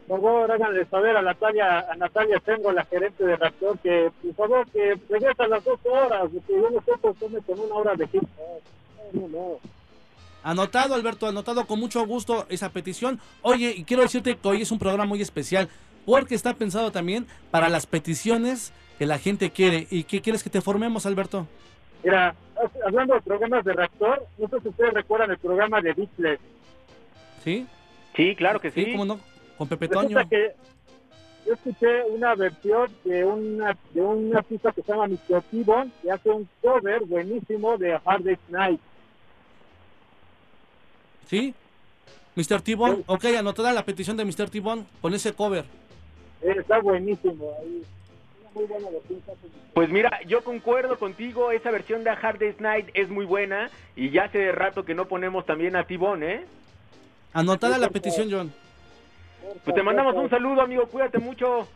Por favor, háganle saber a Natalia, a Natalia Tengo, la gerente de reactor, que por favor que regresa a las dos horas, que yo no sé por qué con una hora de. No, no, no. Anotado, Alberto, anotado con mucho gusto esa petición. Oye, y quiero decirte que hoy es un programa muy especial porque está pensado también para las peticiones que la gente quiere. ¿Y qué quieres que te formemos, Alberto? Mira, hablando de programas de reactor, no sé si ustedes recuerdan el programa de Beatles. ¿Sí? Sí, claro que sí. Sí, cómo no. Con Pepe Toño. Que yo escuché una versión de una de un artista que se llama Mr. T-Bone que hace un cover buenísimo de Hard Day's Night. ¿Sí? Mr. T-Bone. Ok, anotada la petición de Mr. T-Bone con ese cover. Eh, está buenísimo. Ahí. Muy buena versión. Mr. Pues mira, yo concuerdo contigo, esa versión de A Hard Day's Night es muy buena y ya hace rato que no ponemos también a Tibón, ¿eh? Anotada la petición, John. Pues te mandamos un saludo, amigo, cuídate mucho.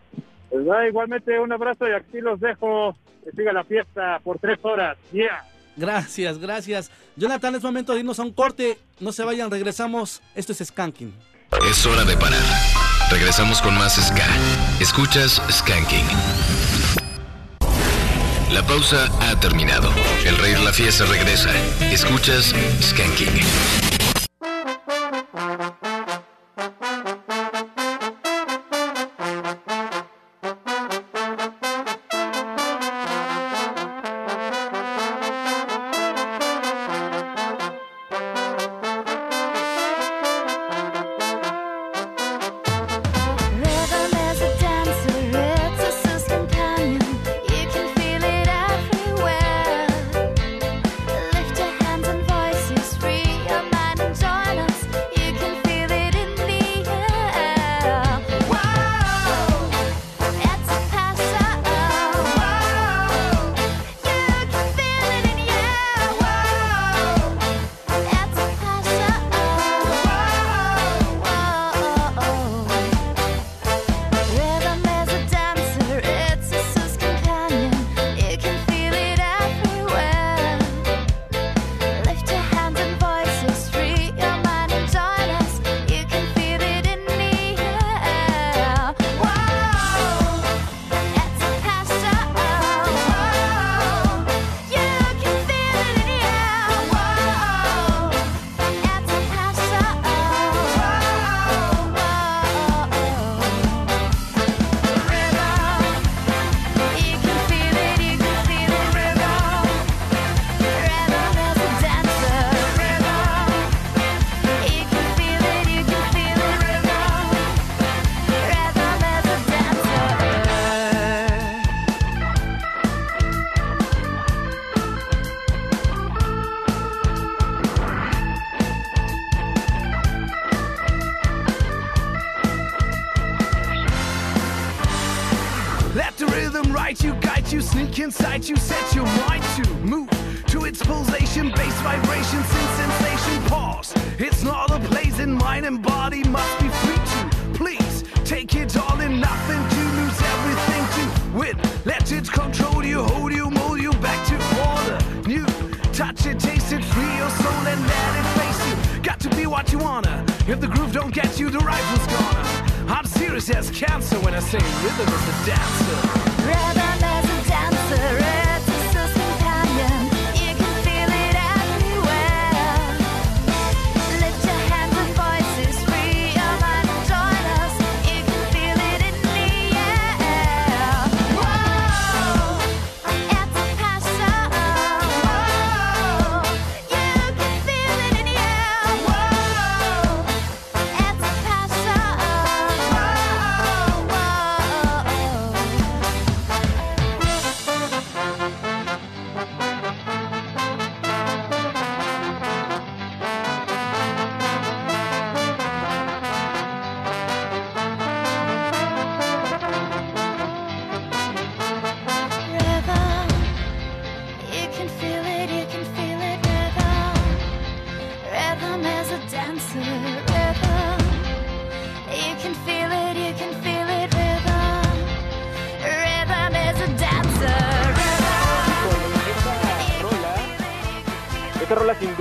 Pues igualmente un abrazo y aquí los dejo. Que siga la fiesta por tres horas. Yeah. Gracias, gracias. Jonathan, es momento de irnos a un corte. No se vayan, regresamos. Esto es Skanking. Es hora de parar. Regresamos con más Ska. Escuchas Skanking. La pausa ha terminado. El rey la fiesta regresa. Escuchas Skanking.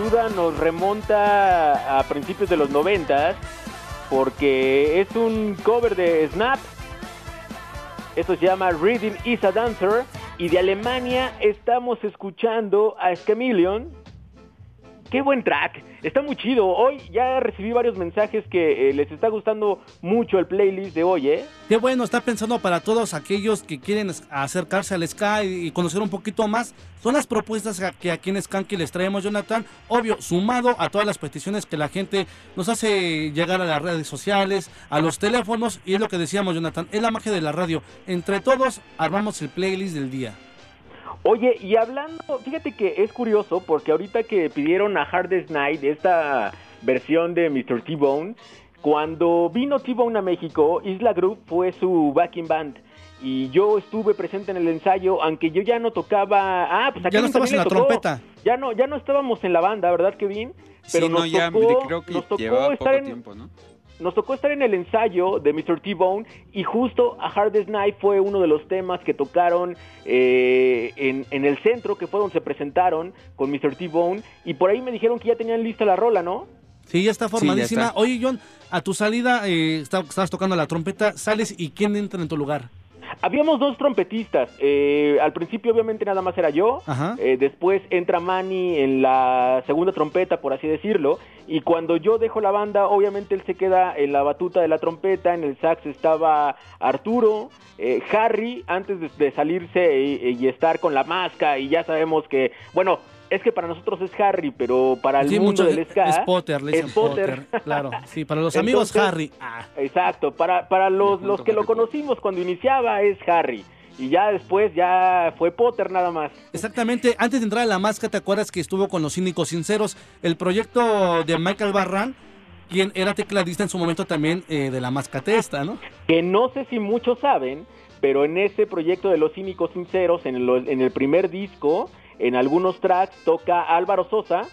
Nos remonta a principios de los noventas porque es un cover de Snap. Esto se llama Rhythm is a Dancer y de Alemania estamos escuchando a Scamillion. Qué buen track, muy chido. Hoy ya recibí varios mensajes que eh, les está gustando mucho el playlist de hoy, ¿eh? Qué bueno, está pensando para todos aquellos que quieren acercarse al Sky y conocer un poquito más. Son las propuestas que aquí en Skanky les traemos, Jonathan. Obvio, sumado a todas las peticiones que la gente nos hace llegar a las redes sociales, a los teléfonos. Y es lo que decíamos, Jonathan, es la magia de la radio. Entre todos armamos el playlist del día. Oye, y hablando, fíjate que es curioso porque ahorita que pidieron a Hardest Night esta versión de Mr. T-Bone, cuando vino T-Bone a México, Isla Group fue su backing band. Y yo estuve presente en el ensayo, aunque yo ya no tocaba. Ah, pues a Ya no estabas en la tocó. trompeta. Ya no, ya no estábamos en la banda, ¿verdad, Kevin? Sí, no, nos ya tocó, creo que nos tocó llevaba estar poco en, tiempo, ¿no? Nos tocó estar en el ensayo de Mr. T-Bone y justo a Hardest Night fue uno de los temas que tocaron eh, en, en el centro, que fue donde se presentaron con Mr. T-Bone y por ahí me dijeron que ya tenían lista la rola, ¿no? Sí, ya está formadísima. está. Oye, John, a tu salida eh, estabas tocando la trompeta, sales y ¿quién entra en tu lugar? Habíamos dos trompetistas. eh, al principio, obviamente, nada más era yo. Eh, después entra Manny en la segunda trompeta, por así decirlo. Y cuando yo dejo la banda, obviamente él se queda en la batuta de la trompeta. En el sax estaba Arturo. eh, Harry, antes de, de salirse y, y estar con la máscara. Y ya sabemos que, bueno, es que para nosotros es Harry, pero para el Sí, mundo del ska. es Potter, le es dicen Potter. Potter. Claro, sí, para los amigos Entonces, Harry. Ah, Exacto, para, para los, los que lo conocimos cuando iniciaba es Harry. Y ya después ya fue Potter nada más. exactamente. Antes de entrar a la máscara, ¿te acuerdas que estuvo con los cínicos sinceros? El proyecto de Michael Barran, quien era tecladista en su momento también eh, de la mascatesta, ¿no? Que no sé si muchos saben, pero en ese proyecto de Los Cínicos Sinceros, en el, en el primer disco, en algunos tracks toca Álvaro Sosa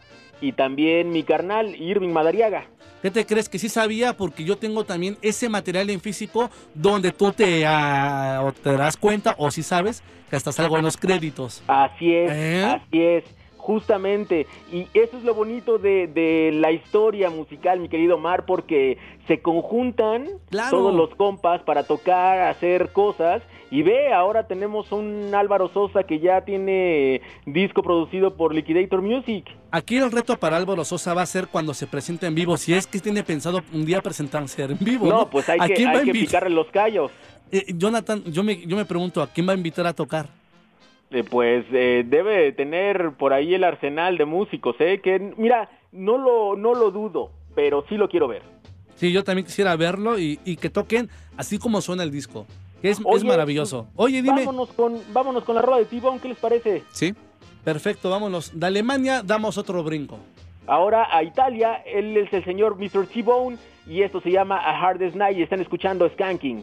y también mi carnal Irving Madariaga. ¿Qué te crees que sí sabía? Porque yo tengo también ese material en físico donde tú te, ah, te das cuenta o si sabes que hasta salgo en los créditos. Así es, ¿Eh? así es, justamente. Y eso es lo bonito de, de la historia musical, mi querido Omar, porque se conjuntan Claro. todos los compas para tocar, hacer cosas. Y ve, ahora tenemos un Álvaro Sosa que ya tiene disco producido por Liquidator Music. Aquí el reto para Álvaro Sosa va a ser cuando se presente en vivo, si es que tiene pensado un día presentarse en vivo. No, No, pues hay ¿A que, hay que picarle los callos. Eh, Jonathan, yo me, yo me pregunto, ¿a quién va a invitar a tocar? Eh, pues eh, debe de tener por ahí el arsenal de músicos, ¿eh? Que mira, no lo, no lo dudo, pero sí lo quiero ver. Sí, yo también quisiera verlo y, y que toquen así como suena el disco. Que Es, es maravilloso. Oye, dime. Vámonos con, vámonos con la rola de T-Bone, ¿qué les parece? Sí. Perfecto, vámonos. De Alemania damos otro brinco. Ahora a Italia, él es el señor Mr. T-Bone y esto se llama A Hardest Night y están escuchando Skanking.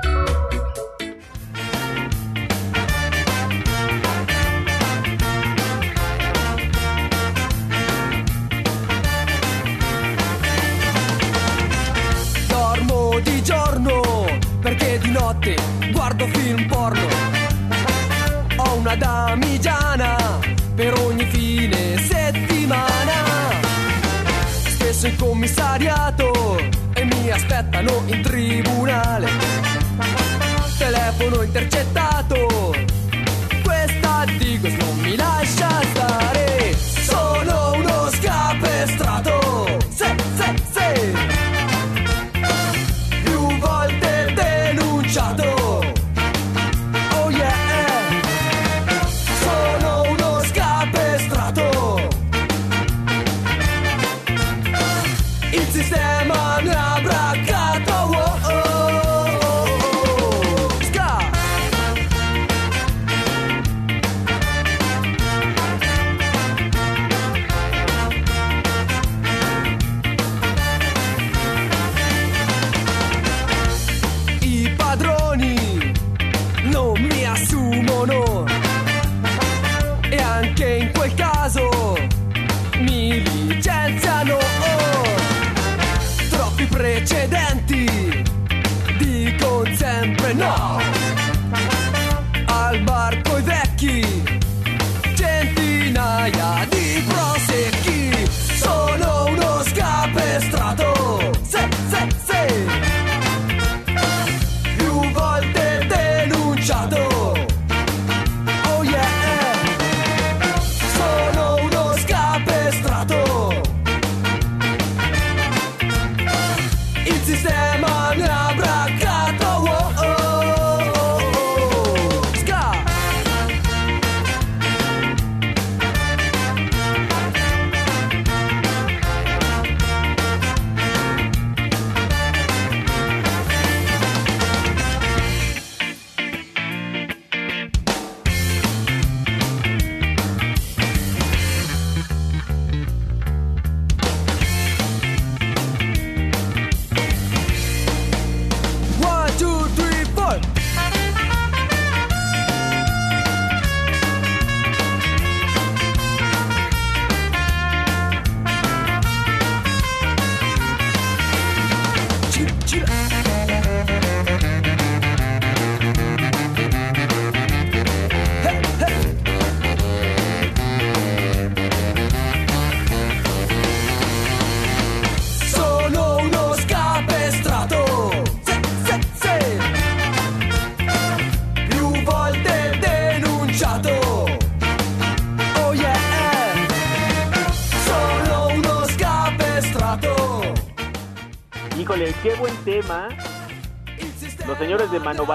In tribunale.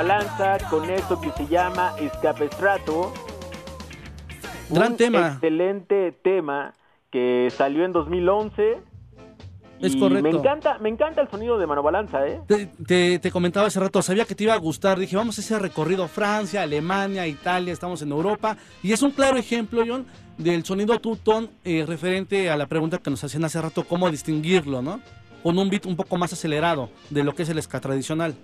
Balanza con esto que se llama Escapestrato. Gran Un tema. Excelente tema que salió en 2011. Es y correcto. Me encanta, me encanta el sonido de Mano Balanza, ¿eh? Te, te- te comentaba hace rato, sabía que te iba a gustar. Dije, vamos a ese recorrido Francia, Alemania, Italia, estamos en Europa. Y es un claro ejemplo, John, del sonido tutón eh, referente a la pregunta que nos hacían hace rato, cómo distinguirlo, ¿no? Con un beat un poco más acelerado de lo que es el ska tradicional.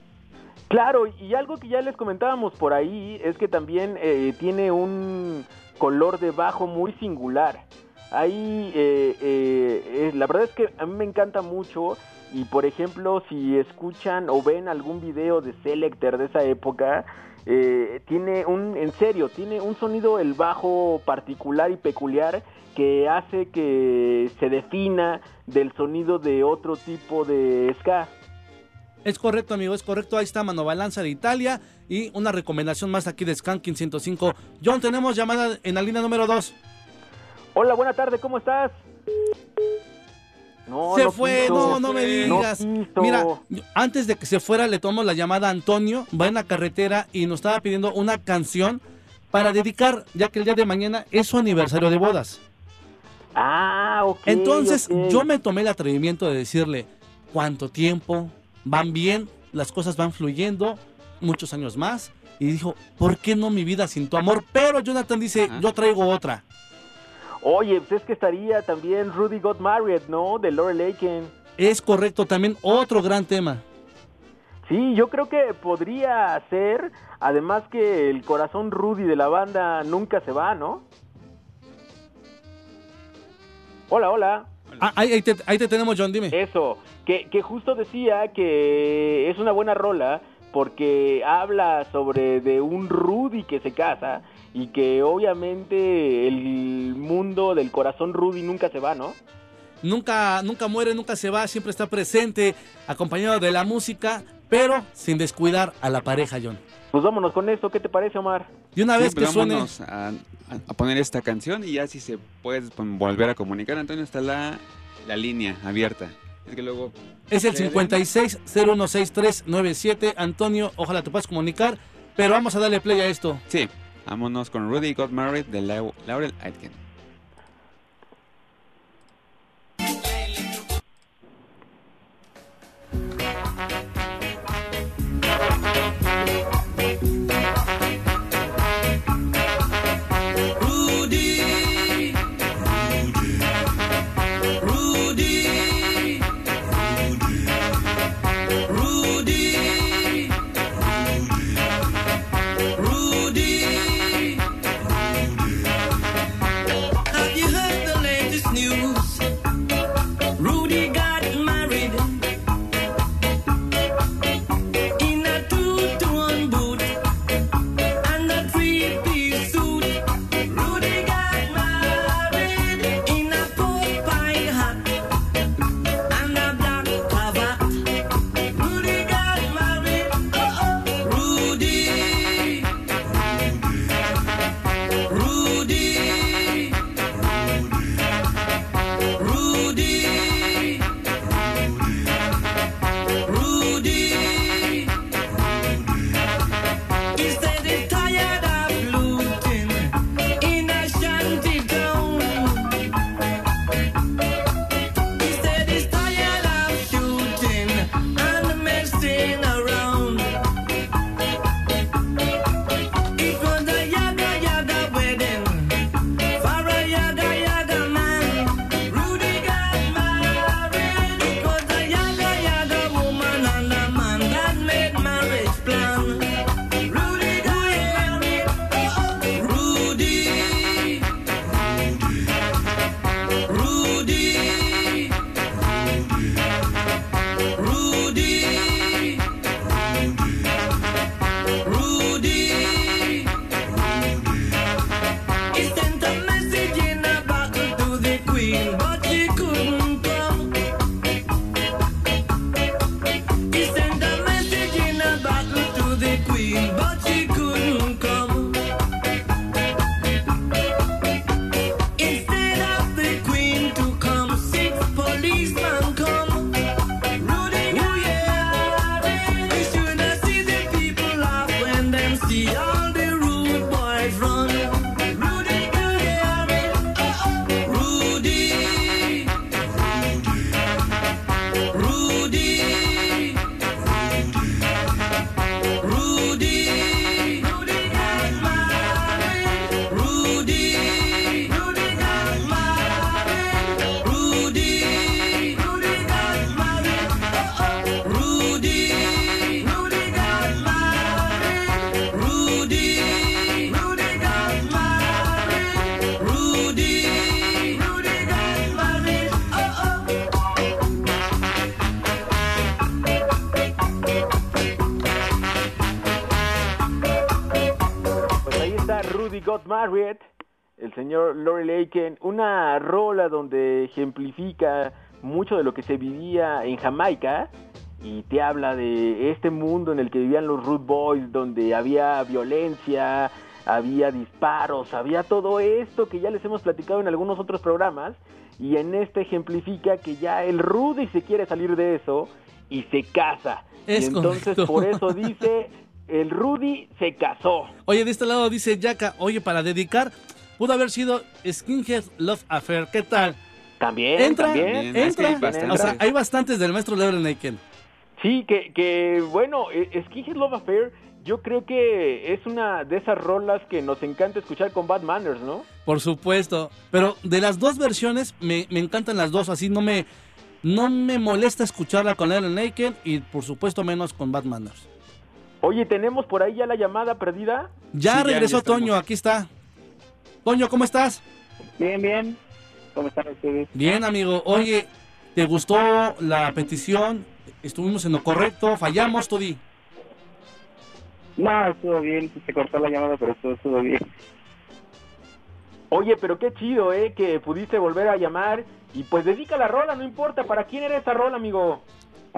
Claro, y algo que ya les comentábamos por ahí es que también eh, tiene un color de bajo muy singular. Ahí, eh, eh, la verdad es que a mí me encanta mucho y por ejemplo si escuchan o ven algún video de Selector de esa época, eh, tiene un, en serio, tiene un sonido el bajo particular y peculiar que hace que se defina del sonido de otro tipo de ska. Es correcto, amigo, es correcto. Ahí está Manobalanza de Italia y una recomendación más aquí de Skanking 105. John, tenemos llamada en la línea número 2. Hola, buena tarde, ¿cómo estás? No, se no fue, no, no me digas. No. Mira, antes de que se fuera le tomamos la llamada a Antonio, va en la carretera y nos estaba pidiendo una canción para dedicar, ya que el día de mañana es su aniversario de bodas. Ah, ok. Entonces yo me tomé el atrevimiento de decirle, ¿cuánto tiempo? ¿Van bien? ¿Las cosas van fluyendo? Muchos años más. Y dijo, ¿por qué no mi vida sin tu amor? Pero Jonathan dice, yo traigo otra. Oye, pues es que estaría también Rudy Got Married, ¿no? De Laurel Aiken. Es correcto, también otro gran tema. Sí, yo creo que podría ser, además que el corazón Rudy de la banda nunca se va, ¿no? Hola, hola. Ah, ahí, ahí te, ahí te tenemos, John, dime. Eso, que, que justo decía que es una buena rola porque habla sobre de un Rudy que se casa y que obviamente el mundo del corazón Rudy nunca se va, ¿no? Nunca, nunca muere, nunca se va, siempre está presente, acompañado de la música, pero sin descuidar a la pareja, John. Pues vámonos con esto, ¿qué te parece, Omar? Y una Sí, vez que pues suene, vámonos a, a- poner esta canción y ya si se puede volver a comunicar, Antonio, está la, la línea abierta. Es que luego... es el 56016397. Antonio, ojalá te puedas comunicar, pero vamos a darle play a esto. Sí, vámonos con Rudy Got Married de Lau- Laurel Aitken. Marriott, el señor Laurie Laken, una rola donde ejemplifica mucho de lo que se vivía en Jamaica y te habla de este mundo en el que vivían los Root Boys, donde había violencia, había disparos, había todo esto que ya les hemos platicado en algunos otros programas y en este ejemplifica que ya el Rudy se quiere salir de eso y se casa. Es y entonces correcto. por eso dice, el Rudy se casó. Oye, de este lado dice Yaka, oye, para dedicar, pudo haber sido Skinhead Love Affair. ¿Qué tal? También, entra, también. entra. Es que hay O sea, bastantes. hay bastantes del maestro Lauren Aiken. Sí, que, que bueno, eh, Skinhead Love Affair yo creo que es una de esas rolas que nos encanta escuchar con Bad Manners, ¿no? Por supuesto. Pero de las dos versiones, me, me encantan las dos. Así no me, no me molesta escucharla con Lauren Aiken y por supuesto menos con Bad Manners. Oye, ¿tenemos por ahí ya la llamada perdida? Ya Sí, regresó ya. Toño, aquí está. Toño, ¿cómo estás? Bien, bien. ¿Cómo están ustedes? Bien, amigo. Oye, ¿te gustó la petición? ¿Estuvimos en lo correcto? ¿Fallamos, Todi? No, estuvo bien. Se cortó la llamada, pero estuvo, estuvo bien. Oye, pero qué chido, ¿eh? Que pudiste volver a llamar y pues dedica la rola, no importa. ¿Para quién era esa rola, amigo?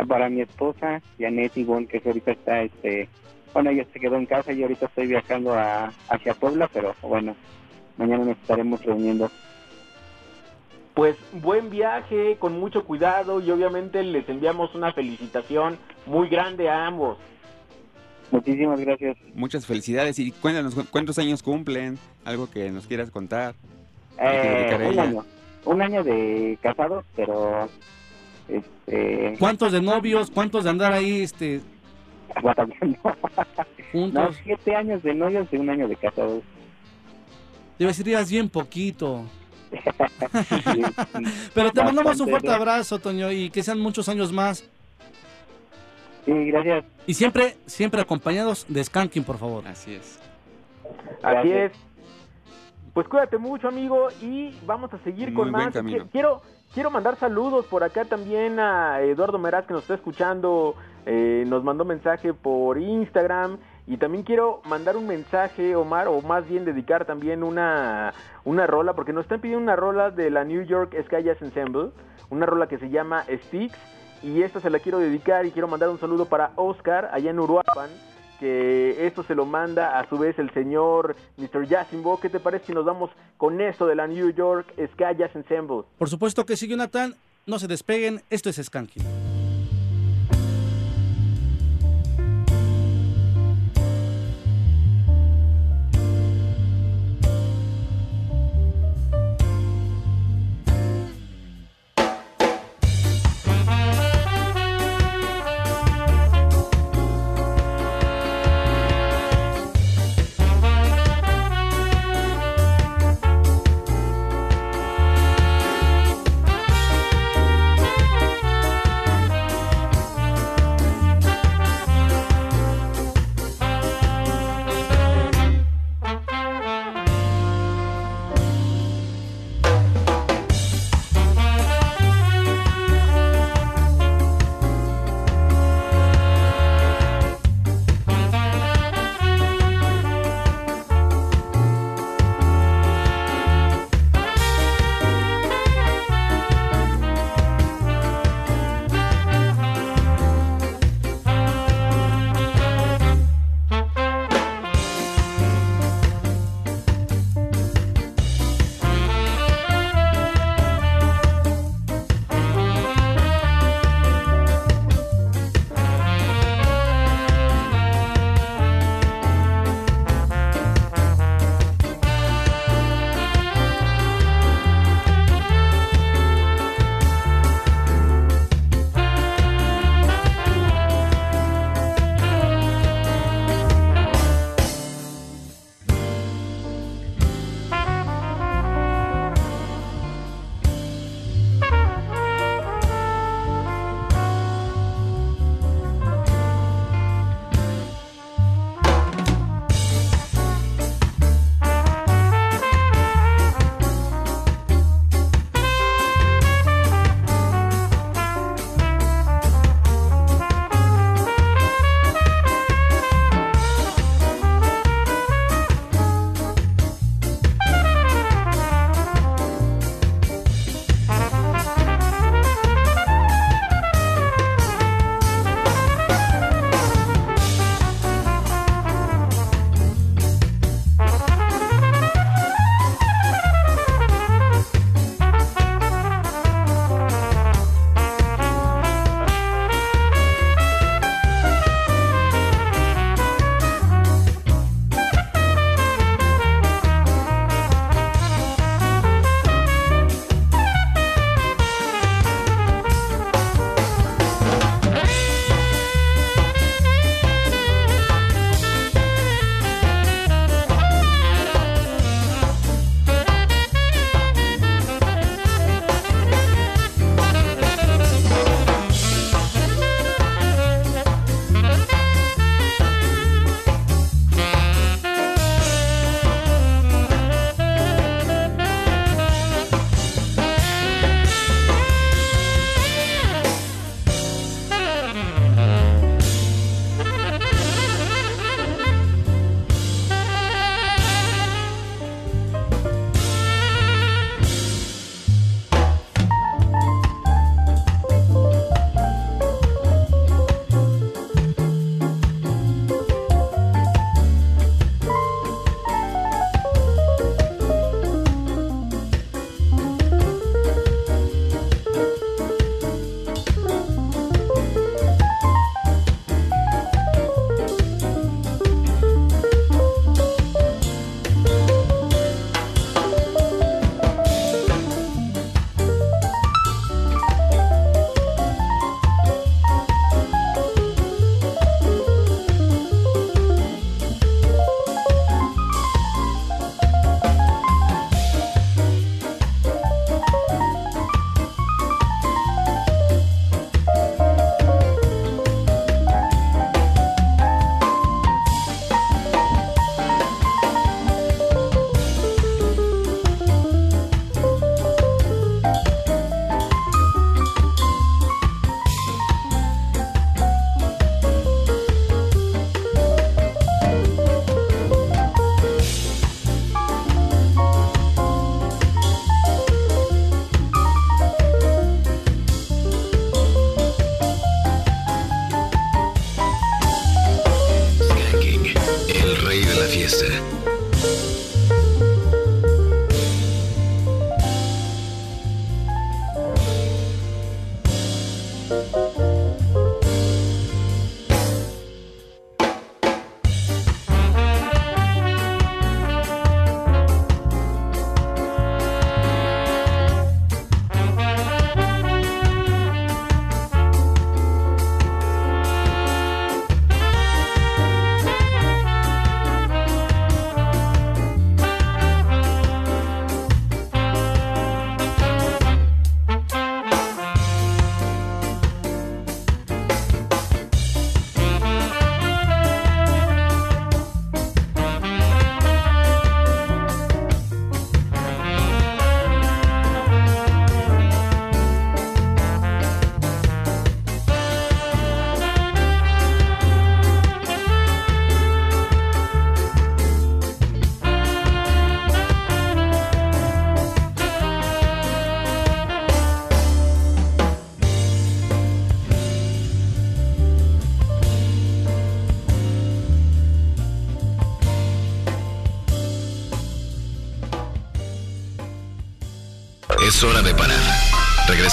Para mi esposa, Janet Ivonne, que ahorita está, este... Bueno, ella se quedó en casa y ahorita estoy viajando a, hacia Puebla, pero bueno, mañana nos estaremos reuniendo. Pues buen viaje, con mucho cuidado y obviamente les enviamos una felicitación muy grande a ambos. Muchísimas gracias. Muchas felicidades y cuéntanos cu- cuántos años cumplen, algo que nos quieras contar. Eh, un año. Un año de casados, pero... Este... ¿Cuántos de novios? ¿Cuántos de andar ahí este. No, juntos? siete años de novios y un año de casados. Decir, ibas bien poquito. Pero te mandamos un fuerte abrazo, Toño, y que sean muchos años más. Sí, gracias. Y siempre, siempre acompañados de Skanking, por favor. Así es. Así Gracias. es. Pues cuídate mucho, amigo, y vamos a seguir Muy con más. Quiero, quiero mandar saludos por acá también a Eduardo Meraz, que nos está escuchando, eh, nos mandó mensaje por Instagram, y también quiero mandar un mensaje, Omar, o más bien dedicar también una, una rola, porque nos están pidiendo una rola de la New York Sky Jazz Ensemble, una rola que se llama Sticks, y esta se la quiero dedicar y quiero mandar un saludo para Oscar, allá en Uruapan, que esto se lo manda a su vez el señor Mr. Jasimbo. ¿Qué te parece si nos vamos con esto de la New York Sky Jazz Ensemble? Por supuesto que sí, Jonathan. No se despeguen. Esto es Skanking.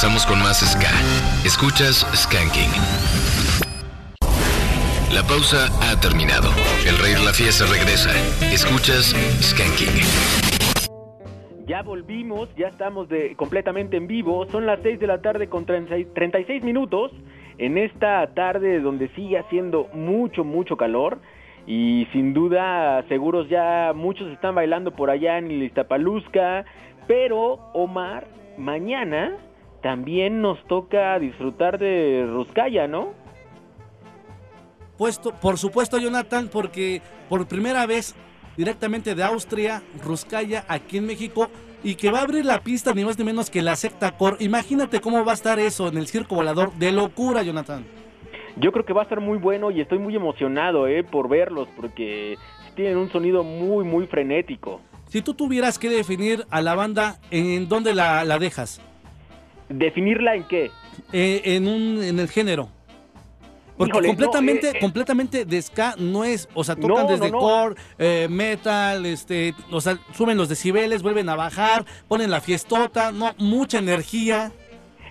Regresamos con más Ska. Escuchas Skanking. La pausa ha terminado. El rey de la fiesta regresa. Escuchas Skanking. Ya volvimos, ya estamos de, completamente en vivo. Son las 6 de la tarde con 30 y- 36 minutos. En esta tarde donde sigue haciendo mucho, mucho calor. Y sin duda, seguros ya muchos están bailando por allá en Iztapaluzca. Pero, Omar, mañana también nos toca disfrutar de Ruscaya, ¿no? Puesto, por supuesto, Jonathan, porque por primera vez directamente de Austria, Ruskaya, aquí en México, y que va a abrir la pista ni más ni menos que la secta core. Imagínate cómo va a estar eso en el circo volador de locura, Jonathan. Yo creo que va a estar muy bueno y estoy muy emocionado, ¿eh? Por verlos, porque tienen un sonido muy, muy frenético. Si tú tuvieras que definir a la banda, ¿en dónde la, la dejas? ¿Definirla en qué? Eh, en, un, en el género. Porque Híjole, completamente, eh, eh. completamente de ska no es, o sea, tocan No, no, desde no. core, eh, metal, este, o sea, suben los decibeles, vuelven a bajar, ponen la fiestota, no, mucha energía.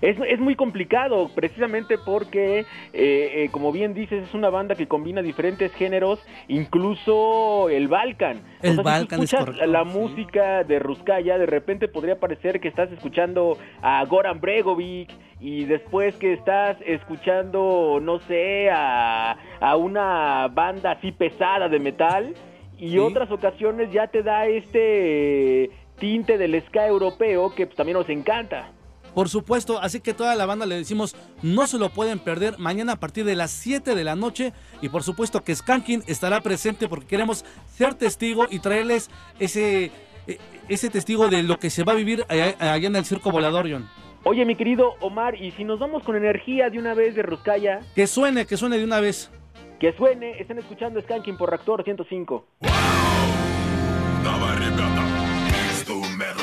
Es, es muy complicado, precisamente porque, eh, eh, como bien dices, es una banda que combina diferentes géneros, incluso el Balkan. El si Balkan escuchas correcto, la música de Ruskaya, de repente podría parecer que estás escuchando a Goran Bregovic y después que estás escuchando, no sé, a, a una banda así pesada de metal y otras ocasiones ya te da este tinte del ska europeo que pues, también nos encanta. Por supuesto, así que toda la banda le decimos, no se lo pueden perder mañana a partir de las 7 de la noche. Y por supuesto que Skankin estará presente porque queremos ser testigo y traerles ese, e, ese testigo de lo que se va a vivir allá, en el Circo Volador, John. Oye, mi querido Omar, ¿y si nos vamos con energía de una vez de Ruscaya? Que suene, que suene de una vez. Que suene, están escuchando Skanking por Reactor 105. ¡Wow!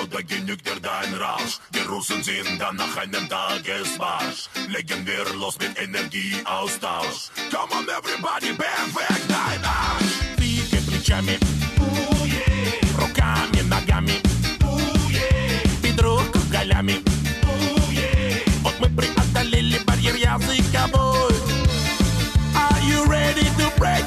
Melodie genügt dein Rausch. Die Russen sind dann nach einem Tagesmarsch. Legen wir los mit Energieaustausch. Come on, everybody, perfect dein Arsch! Двигай плечами, руками, ногами, бедро кругалями. Вот мы преодолели барьер языковой. Are you ready to break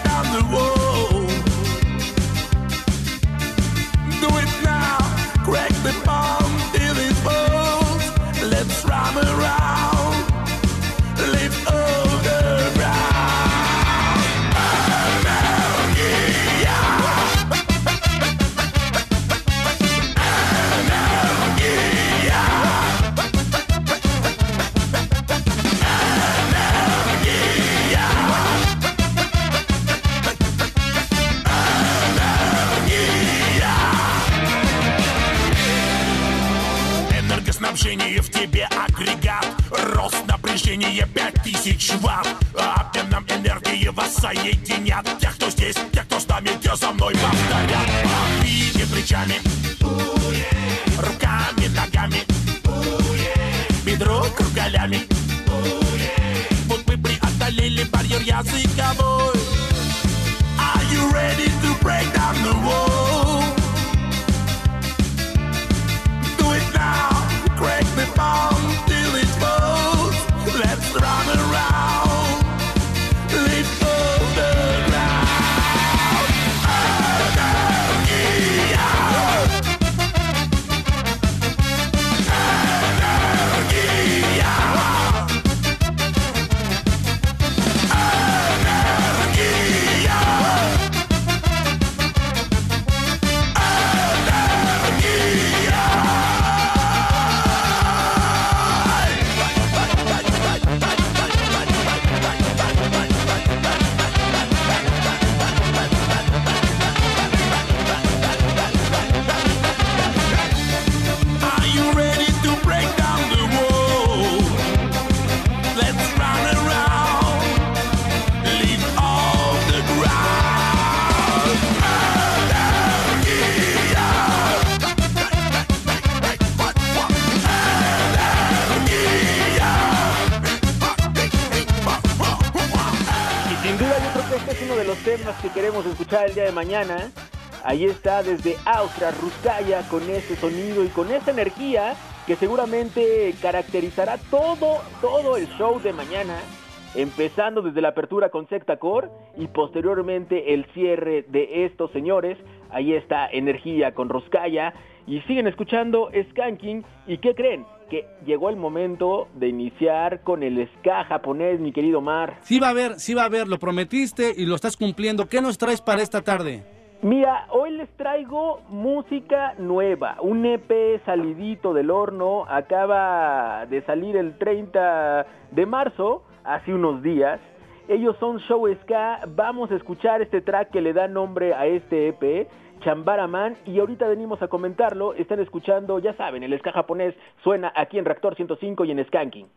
Тебе агрегат. Рост напряжения 5000 ватт Обменом энергии вас соединят Тех, кто здесь, тех, кто с нами, те за мной повторят. Двигай плечами. Руками, ногами. Бедро кругалями. Вот мы преодолели барьер языковой. Are you ready to break down the wall? Mañana. Ahí está desde Austria, Ruskaya, con ese sonido y con esa energía que seguramente caracterizará todo, todo el show de mañana, empezando desde la apertura con Secta Core y posteriormente el cierre de estos señores. Ahí está Energía con Ruskaya y siguen escuchando Skanking. ¿Y qué creen? Que llegó el momento de iniciar con el ska japonés, mi querido Mar. Sí va a haber, sí va a haber, lo prometiste y lo estás cumpliendo. ¿Qué nos traes para esta tarde? Mira, hoy les traigo música nueva, un EP salidito del horno, acaba de salir el 30 de marzo, hace unos días. Ellos son Show Ska, vamos a escuchar este track que le da nombre a este EP, Chambaraman, y ahorita venimos a comentarlo, están escuchando, ya saben, el ska japonés suena aquí en Reactor 105 y en Skanking.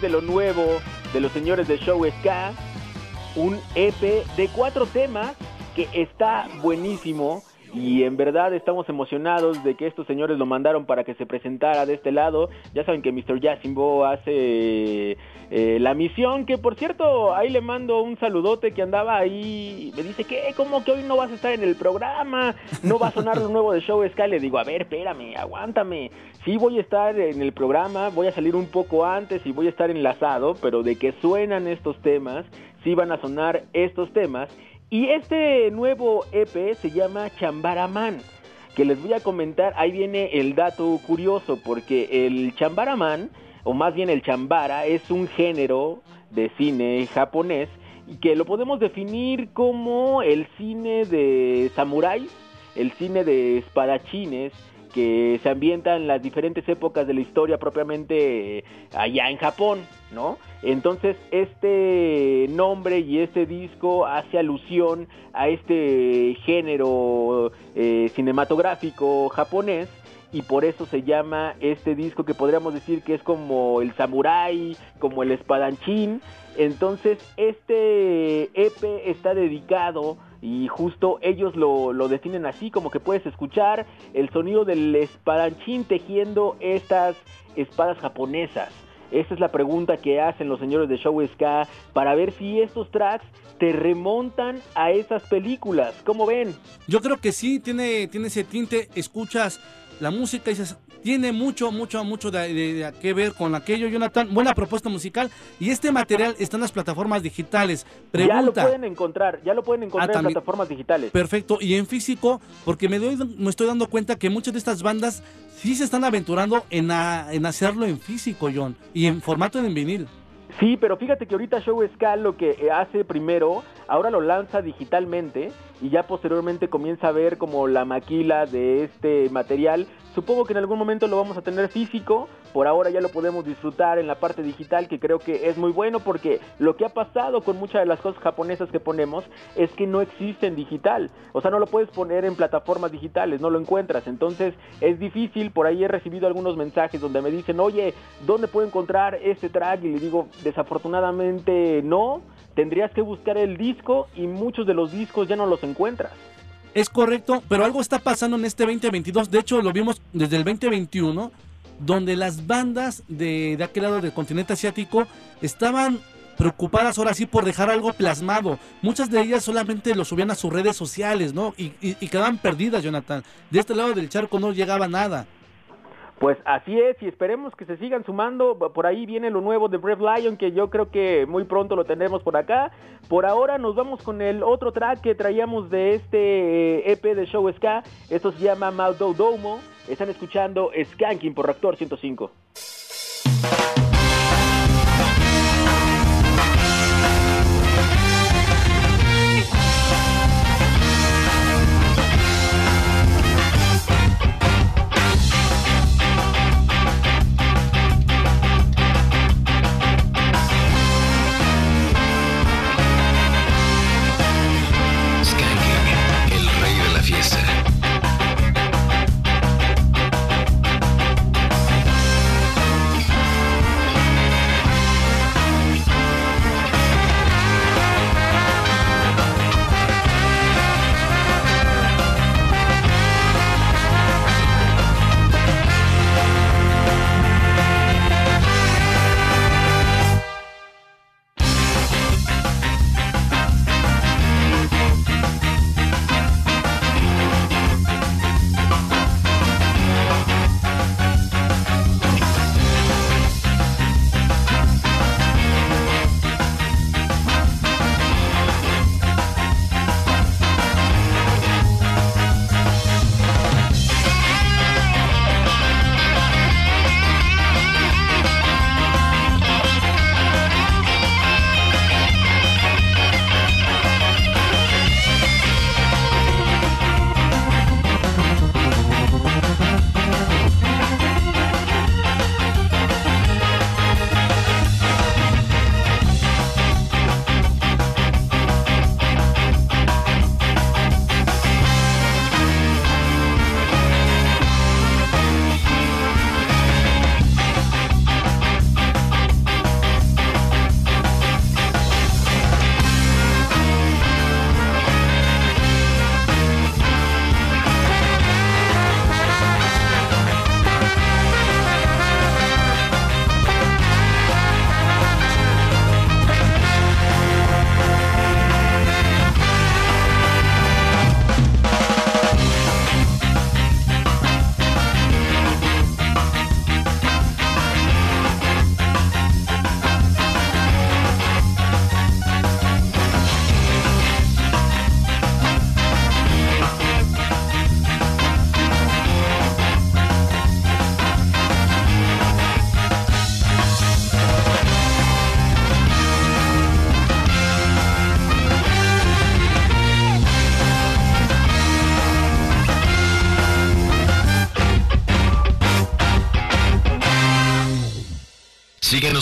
De lo nuevo de los señores de Show Ska, un EP de cuatro temas que está buenísimo y en verdad estamos emocionados de que estos señores lo mandaron para que se presentara de este lado. Ya saben que Mr. Yasimbo hace eh, la misión, que por cierto, ahí le mando un saludote que andaba ahí, me dice que, ¿cómo que hoy no vas a estar en el programa? No va a sonar lo nuevo de Show Ska. Le digo, a ver, espérame, aguántame. Sí voy a estar en el programa, voy a salir un poco antes y voy a estar enlazado, pero de que suenan estos temas, sí van a sonar estos temas. Y este nuevo EP se llama Chambaraman, que les voy a comentar, ahí viene el dato curioso, porque el Chambaraman, o más bien el Chambara, es un género de cine japonés que lo podemos definir como el cine de samuráis, el cine de espadachines que se ambienta en las diferentes épocas de la historia propiamente eh, allá en Japón, ¿no? Entonces este nombre y este disco hace alusión a este género eh, cinematográfico japonés y por eso se llama este disco que podríamos decir que es como el samurái, como el espadachín. Entonces este EP está dedicado y justo ellos lo, lo definen así, como que puedes escuchar el sonido del espadachín tejiendo estas espadas japonesas. Esa es la pregunta que hacen los señores de Show Ska para ver si estos tracks te remontan a esas películas. ¿Cómo ven? Yo creo que sí, tiene, tiene ese tinte, escuchas la música y dices, tiene mucho, mucho, mucho de, de- de que ver con aquello, Jonathan. Buena propuesta musical. Y este material está en las plataformas digitales. Ya lo Pregunta. pueden encontrar, ya lo pueden encontrar Ah, en también. plataformas digitales. Perfecto, y en físico, porque me, doy, me estoy dando cuenta que muchas de estas bandas sí se están aventurando en, a- en hacerlo en físico, John, y en formato en vinil. Sí, pero fíjate que ahorita Show Ska lo que eh, hace primero, ahora lo lanza digitalmente y ya posteriormente comienza a ver como la maquila de este material. Supongo que en algún momento lo vamos a tener físico, por ahora ya lo podemos disfrutar en la parte digital que creo que es muy bueno porque lo que ha pasado con muchas de las cosas japonesas que ponemos es que no existe en digital. O sea, no lo puedes poner en plataformas digitales, no lo encuentras. Entonces es difícil, por ahí he recibido algunos mensajes donde me dicen, oye, ¿dónde puedo encontrar este track? Y le digo, desafortunadamente no, tendrías que buscar el disco y muchos de los discos ya no los encuentras. Es correcto, pero algo está pasando en este 2022. De hecho, lo vimos desde el 2021, donde las bandas de, de aquel lado del continente asiático estaban preocupadas ahora sí por dejar algo plasmado. Muchas de ellas solamente lo subían a sus redes sociales, ¿no? Y, y- y quedaban perdidas, Jonathan. De este lado del charco no llegaba nada. Pues así es, y esperemos que se sigan sumando. Por ahí viene lo nuevo de Brave Lion, que yo creo que muy pronto lo tendremos por acá. Por ahora nos vamos con el otro track que traíamos de este eh, EP de Show Ska. Esto se llama Maldo Domo. Están escuchando Skanking por Reactor 105.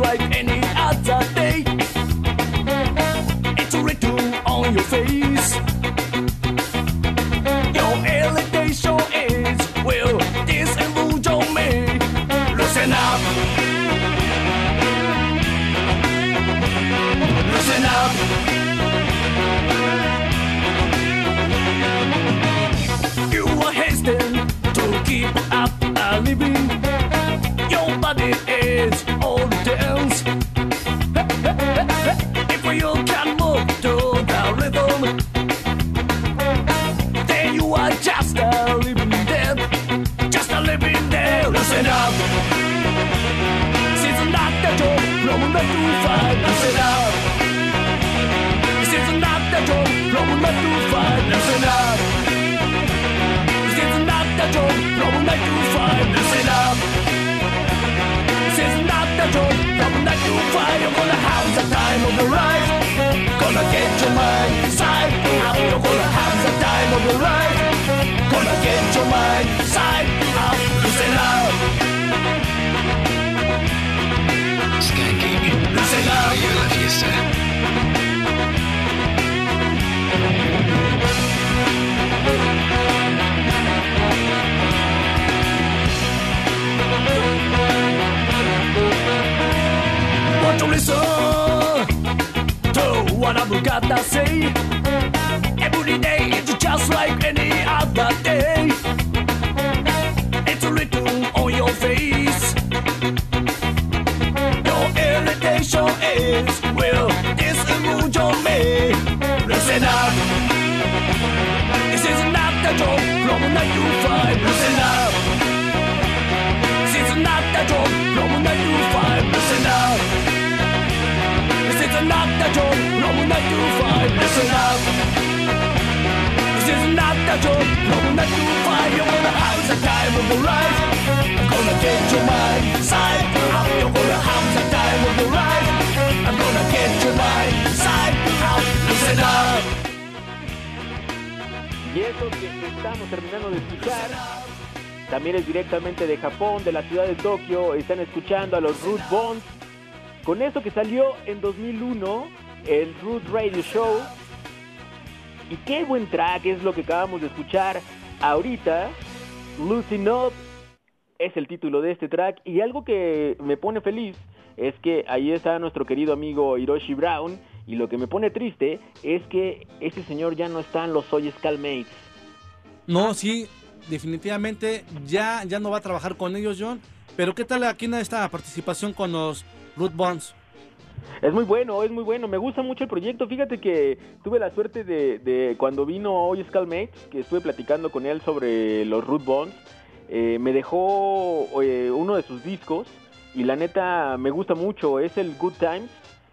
Like. De la ciudad de Tokio. Están escuchando a los Root Bones. Con eso que salió en 2001, el Root Radio Show. Y qué buen track es lo que acabamos de escuchar ahorita. Losing Up es el título de este track. Y algo que me pone feliz es que ahí está nuestro querido amigo Hiroshi Brown. Y lo que me pone triste es que ese señor ya no está en los Soy Mates. No, sí, definitivamente ya, ya no va a trabajar con ellos, John. Pero ¿qué tal aquí en esta participación con los Root Bonds? Es muy bueno, es muy bueno. Me gusta mucho el proyecto. Fíjate que tuve la suerte de, cuando vino hoy Skullmates, que estuve platicando con él sobre los Root Bonds. eh, me dejó eh, uno de sus discos y la neta me gusta mucho. Es el Good Times.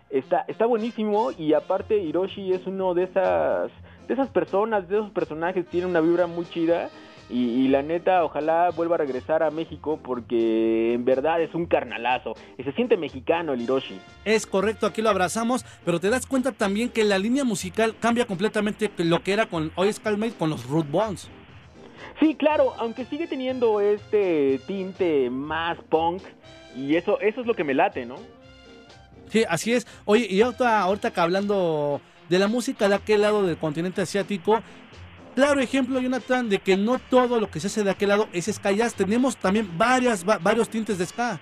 Está, está buenísimo y aparte Hiroshi es uno de esas, de esas personas, de esos personajes. Tiene una vibra muy chida. Y, y la neta, ojalá vuelva a regresar a México porque en verdad es un carnalazo. Y se siente mexicano el Hiroshi. Es correcto, aquí lo abrazamos, pero te das cuenta también que la línea musical cambia completamente lo que era con Hoy Skullmate con los Root Bonds. Sí, claro, aunque sigue teniendo este tinte más punk y eso eso es lo que me late, ¿no? Sí, así es. Oye, y ahorita, ahorita que hablando de la música de aquel lado del continente asiático, claro ejemplo, Jonathan, de que no todo lo que se hace de aquel lado es ska jazz. Tenemos también varias, va- varios tintes de ska.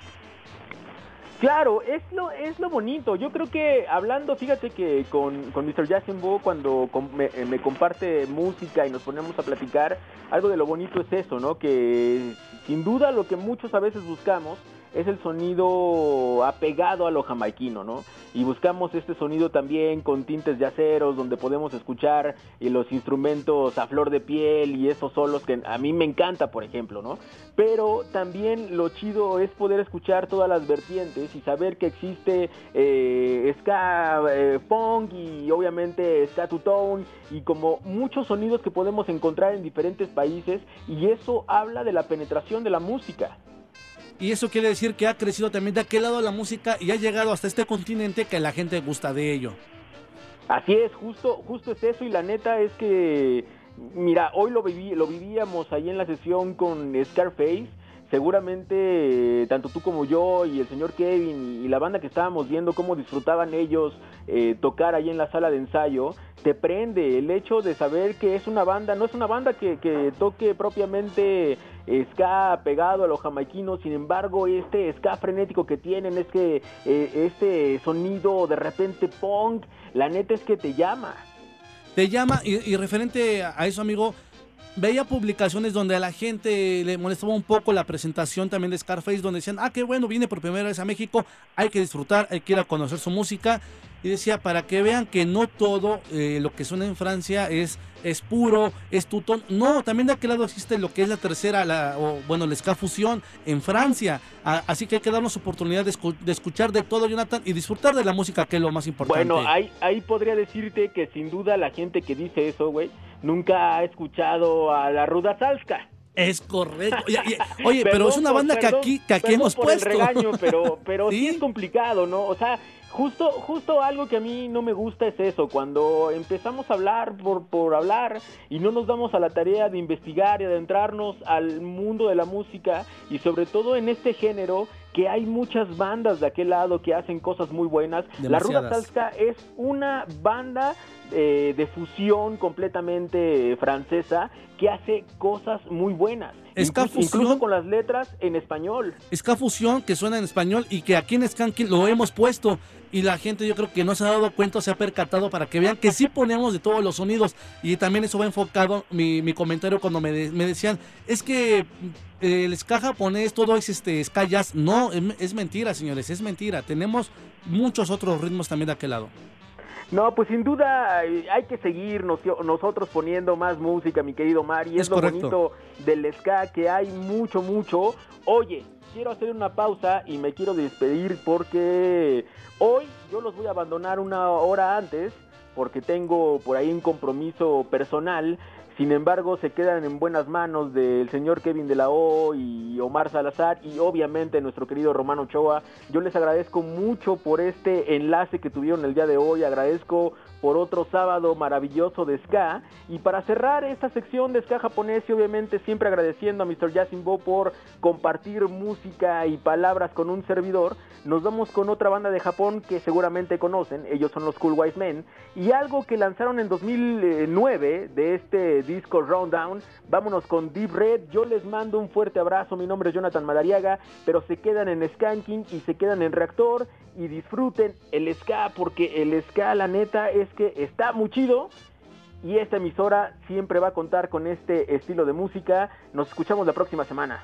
Claro, es lo, es lo bonito. Yo creo que hablando, fíjate que con, con Mr. Jasenbo, cuando com- me, eh, me comparte música y nos ponemos a platicar, algo de lo bonito es eso, ¿no? Que sin duda lo que muchos a veces buscamos es el sonido apegado a lo jamaiquino, ¿no? Y buscamos este sonido también con tintes de aceros, donde podemos escuchar eh, los instrumentos a flor de piel y esos solos que a mí me encanta, por ejemplo, ¿no? Pero también lo chido es poder escuchar todas las vertientes y saber que existe eh, ska, eh, funk y obviamente ska to tone y como muchos sonidos que podemos encontrar en diferentes países y eso habla de la penetración de la música. Y eso quiere decir que ha crecido también de aquel lado la música y ha llegado hasta este continente que la gente gusta de ello. Así es, justo, justo es eso y la neta es que, mira, hoy lo, viví, lo vivíamos ahí en la sesión con Scarface, seguramente eh, tanto tú como yo y el señor Kevin y, la banda que estábamos viendo cómo disfrutaban ellos eh, tocar ahí en la sala de ensayo, te prende el hecho de saber que es una banda, no es una banda que, que toque propiamente ska pegado a lo jamaiquino, sin embargo este ska frenético que tienen es que eh, este sonido de repente punk, la neta es que te llama. Te llama y referente a eso, amigo, veía publicaciones donde a la gente le molestaba un poco la presentación también de Scarface, donde decían, ah, qué bueno, viene por primera vez a México, hay que disfrutar, hay que ir a conocer su música. Y decía, para que vean que no todo eh, lo que suena en Francia es, es puro, es tutón. No, también de aquel lado existe lo que es la tercera, la, o bueno, la ska fusión en Francia. A- así que hay que darnos oportunidad de, escu- de escuchar de todo, Jonathan, y disfrutar de la música, que es lo más importante. Bueno, ahí, ahí podría decirte que sin duda la gente que dice eso, güey, nunca ha escuchado a la Ruda Salska. Es correcto. Oye, pero es una banda que aquí, que aquí hemos por puesto. El regaño, pero, pero sí. es complicado, ¿no? O sea, justo, justo algo que a mí no me gusta es eso, cuando empezamos a hablar por, por hablar y no nos damos a la tarea de investigar y adentrarnos al mundo de la música y sobre todo en este género que hay muchas bandas de aquel lado que hacen cosas muy buenas. La Ruda. Salsa es una banda eh, de fusión completamente francesa que hace cosas muy buenas. Ska Incluso, fusión. incluso con las letras en español. Ska Fusión, que suena en español y que aquí en Skanking lo hemos puesto. Y la gente yo creo que no se ha dado cuenta, se ha percatado para que vean que sí ponemos de todos los sonidos. Y también eso va enfocado mi, mi comentario cuando me, de- me decían, es que el ska japonés, todo es este ska jazz. No, es, es mentira, señores, es mentira. Tenemos muchos otros ritmos también de aquel lado. No, pues sin duda eh, hay que seguir nos- nosotros poniendo más música, mi querido Mari. Es, Es lo correcto. bonito del ska, que hay mucho, mucho. Oye, quiero hacer una pausa y me quiero despedir porque hoy yo los voy a abandonar una hora antes porque tengo por ahí un compromiso personal. Sin embargo, se quedan en buenas manos del señor Kevin de la O y Omar Salazar y obviamente nuestro querido Romano Ochoa. Yo les agradezco mucho por este enlace que tuvieron el día de hoy. Agradezco por otro sábado maravilloso de ska. Y para cerrar esta sección de ska japonés y obviamente siempre agradeciendo a Mr. Yasimbo por compartir música y palabras con un servidor, nos vamos con otra banda de Japón que seguramente conocen. Ellos son los Cool Wise Men. Y algo que lanzaron en 2009 de este disco Rundown. Vámonos con Deep Red. Yo les mando un fuerte abrazo. Mi nombre es Jonathan Madariaga. Pero se quedan en Skanking y se quedan en Reactor. Y disfruten el ska porque el ska, la neta, es que está muy chido. Y esta emisora siempre va a contar con este estilo de música. Nos escuchamos la próxima semana.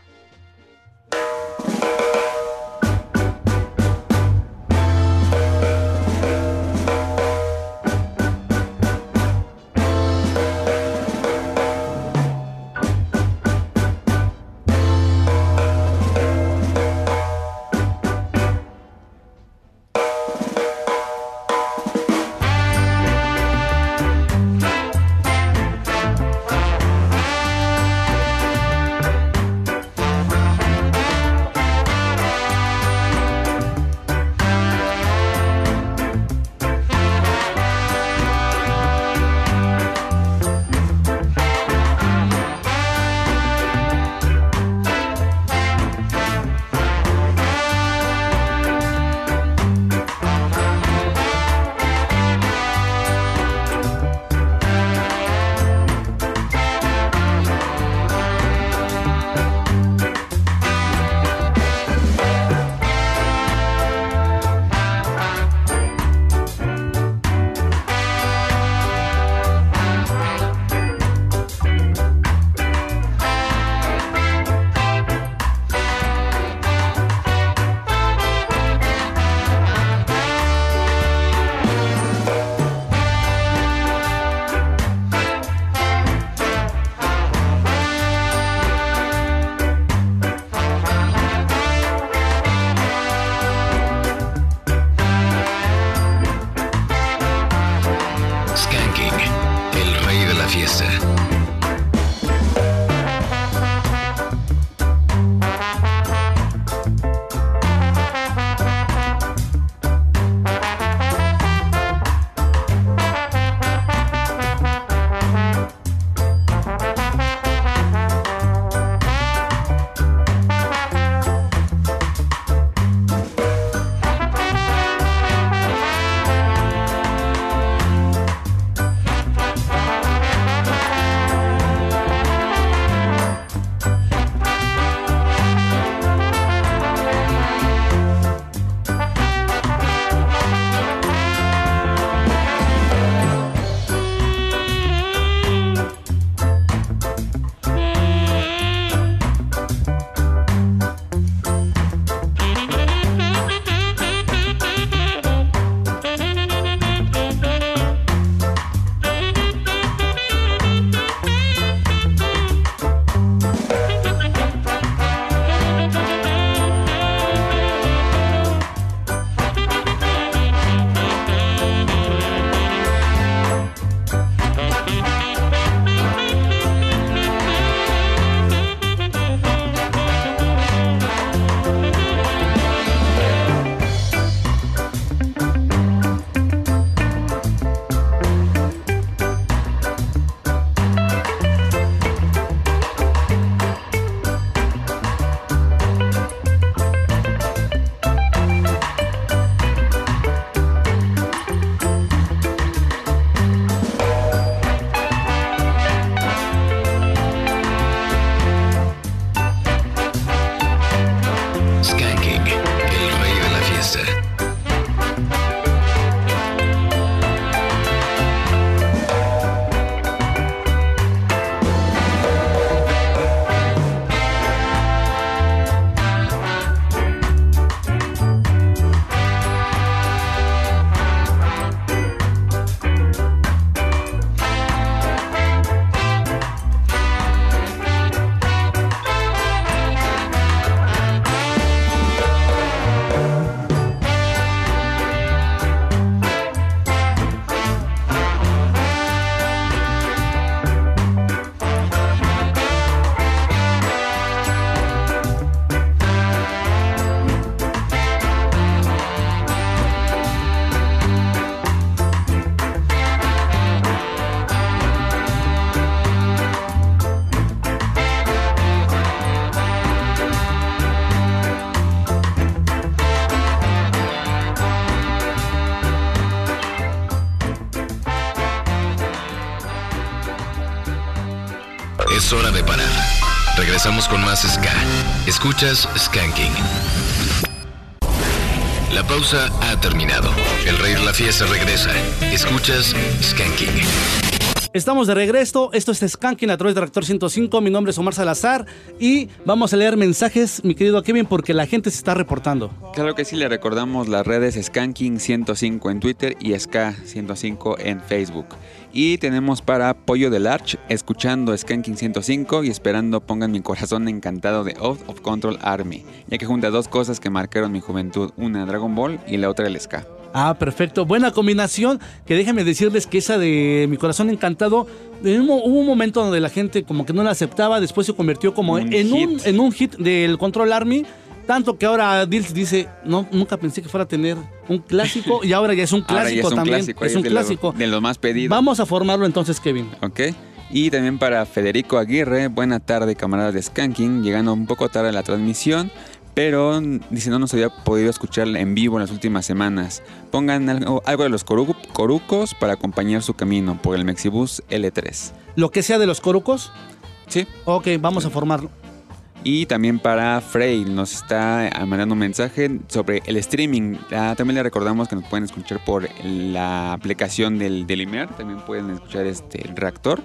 Regresamos con más Ska. Escuchas Skanking. La pausa ha terminado. El rey la fiesta regresa. Escuchas Skanking. Estamos de regreso, esto es Skanking a través de Reactor 105, mi nombre es Omar Salazar y vamos a leer mensajes, mi querido Kevin, porque la gente se está reportando. Claro que sí, le recordamos las redes Skanking105 en Twitter y Ska105 en Facebook. Y tenemos para Pollo del Arch, escuchando Skanking105 y esperando pongan mi corazón encantado de Oath of Control Army, ya que junta dos cosas que marcaron mi juventud, una Dragon Ball y la otra el Ska. Ah, perfecto, buena combinación, que déjenme decirles que esa de Mi Corazón Encantado, hubo un momento donde la gente como que no la aceptaba, después se convirtió como Un en, un, hit. en un hit del Control Army. Tanto que ahora Dils dice, no, nunca pensé que fuera a tener un clásico y ahora ya es un Ahora clásico ya es un también. clásico, es un de lo- clásico. de los más pedidos. Vamos a formarlo entonces, Kevin. Ok. Y también para Federico Aguirre, buena tarde camaradas de Skanking, llegando un poco tarde a la transmisión, pero dice no nos había podido escuchar en vivo en las últimas semanas. Pongan algo, algo de los coru- corucos para acompañar su camino por el Mexibus L3. Lo que sea de los corucos. Sí. Ok, vamos a formarlo. Y también para Frey, nos está mandando un mensaje sobre el streaming. Ah, también le recordamos que nos pueden escuchar por la aplicación del, del IMER, también pueden escuchar este el reactor.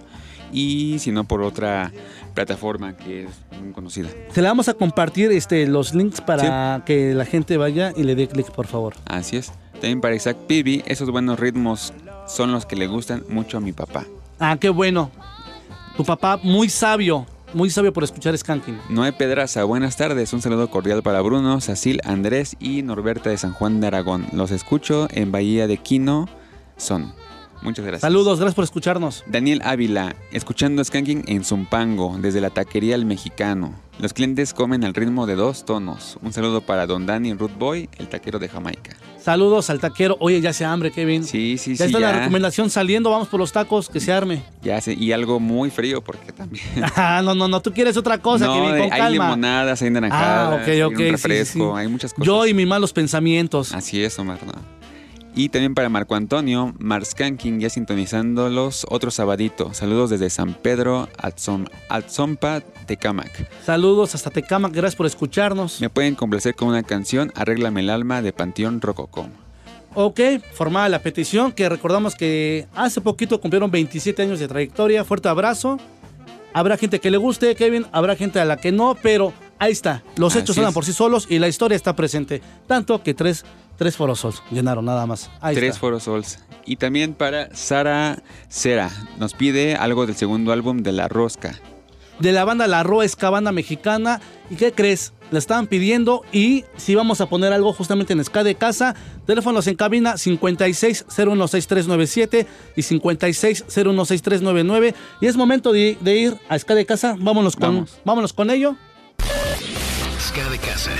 Y si no, por otra plataforma que es muy conocida. Te la vamos a compartir este, los links para que la gente vaya y le dé clic, por favor. Así es. También para Isaac Pibi, esos buenos ritmos son los que le gustan mucho a mi papá. Ah, qué bueno. Tu papá muy sabio, muy sabio por escuchar Skanking. Noé Pedraza, buenas tardes. Un saludo cordial para Bruno, Sacil, Andrés y Norberta de San Juan de Aragón. Los escucho en Bahía de Quino. Son. Muchas gracias. Saludos, gracias por escucharnos. Daniel Ávila, escuchando Skanking en Zumpango, desde la taquería El Mexicano. Los clientes comen al ritmo de dos tonos. Un saludo para Don Danny Root Boy, el taquero de Jamaica. Saludos al taquero. Oye, ya se hambre, Kevin. Sí, sí, ya sí. está la ya. recomendación saliendo, vamos por los tacos, que se arme. Ya sé, y algo muy frío porque también. Ah, no, no, no, tú quieres otra cosa, no, Kevin, con hay calma. limonadas, hay naranjadas, Ah, ok, hay ok, un sí, sí, refresco, sí. hay muchas cosas. Yo y mis malos pensamientos. Así es, Omar. ¿no? Y también para Marco Antonio, Marskanking ya sintonizando los otro sabadito. Saludos desde San Pedro, Atzom- Atzompa, Tecamac. Saludos hasta Tecamac, gracias por escucharnos. Me pueden complacer con una canción, Arréglame el alma de Panteón Rococó. Ok, formada la petición, que recordamos que hace poquito cumplieron 27 años de trayectoria. Fuerte abrazo. Habrá gente que le guste, Kevin, habrá gente a la que no, pero ahí está. Los hechos hablan por sí solos y la historia está presente. Tanto que tres, tres forosos llenaron nada más. Ahí Tres está. Foro Sols. Y también para Sara Cera. Nos pide algo del segundo álbum de La Rosca. de la banda La Roa Esca, banda mexicana. ¿Y qué crees? La estaban pidiendo y si vamos a poner algo justamente en Ska de casa. Teléfonos en cabina 56016397 y 56016399. Y es momento de, de ir a Ska de casa. Vámonos con, Vamos. vámonos con ello. Ska de casa.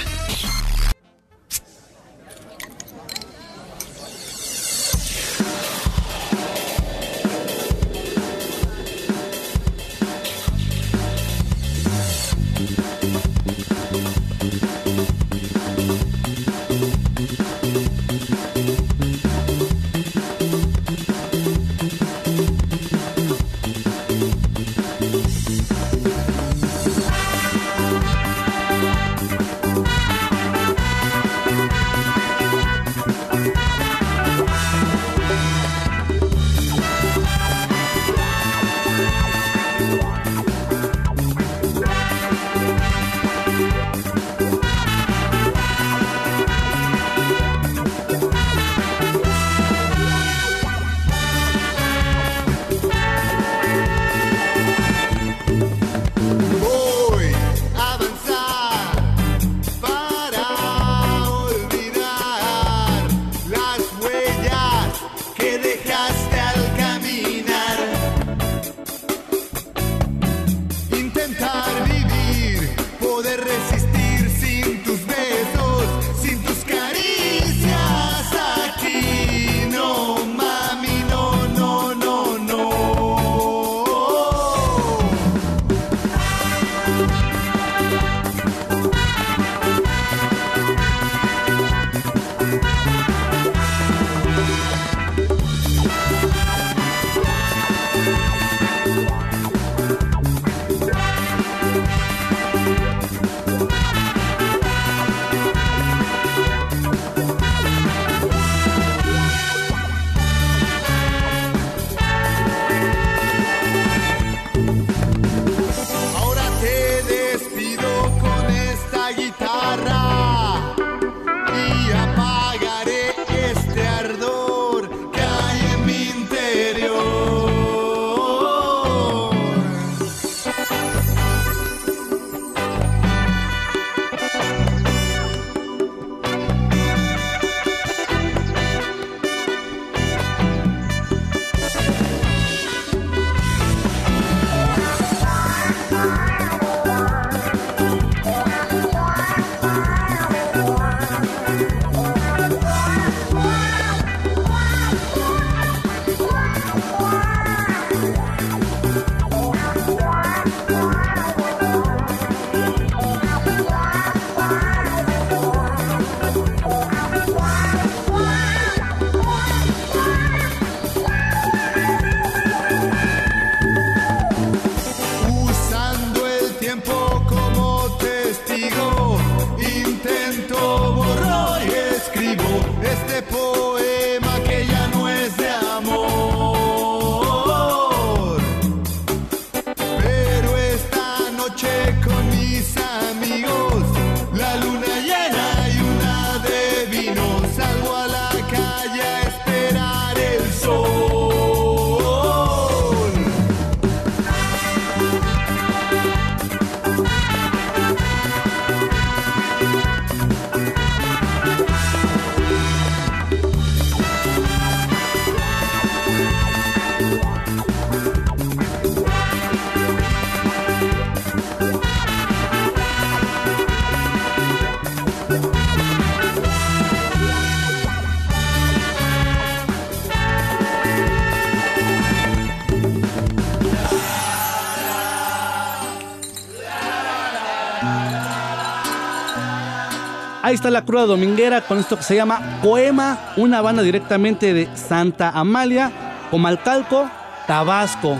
Está la cruda dominguera con esto que se llama Poema, una banda directamente de Santa Amalia, Comalcalco, Tabasco.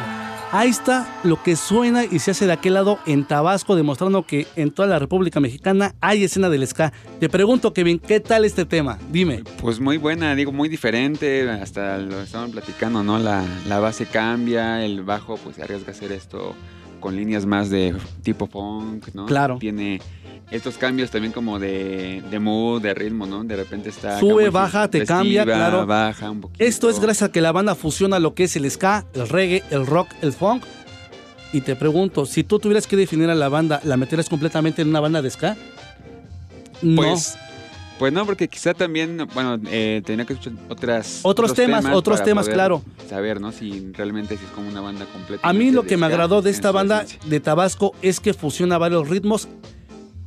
Ahí está lo que suena y se hace de aquel lado en Tabasco, demostrando que en toda la República Mexicana hay escena del ska. Te pregunto, Kevin, ¿qué tal este tema? Dime. Pues muy buena, digo, muy diferente, hasta lo estaban platicando, ¿no? La, la base cambia, el bajo pues se arriesga a hacer esto con líneas más de tipo funk, ¿no? Claro. Tiene estos cambios también como de, de mood, de ritmo, ¿no? De repente está... Sube, baja, te festiva, cambia, claro. baja un poquito. Esto es gracias a que la banda fusiona lo que es el ska, el reggae, el rock, el funk. Y te pregunto, si tú tuvieras que definir a la banda, ¿la meterías completamente en una banda de ska? No. Pues, pues no, porque quizá también, bueno, eh, tenía que escuchar otras... Otros temas, otros temas, claro. Saber, ¿no? Si realmente si es como una banda completa. A mí lo que me agradó de esta banda de Tabasco es que fusiona varios ritmos.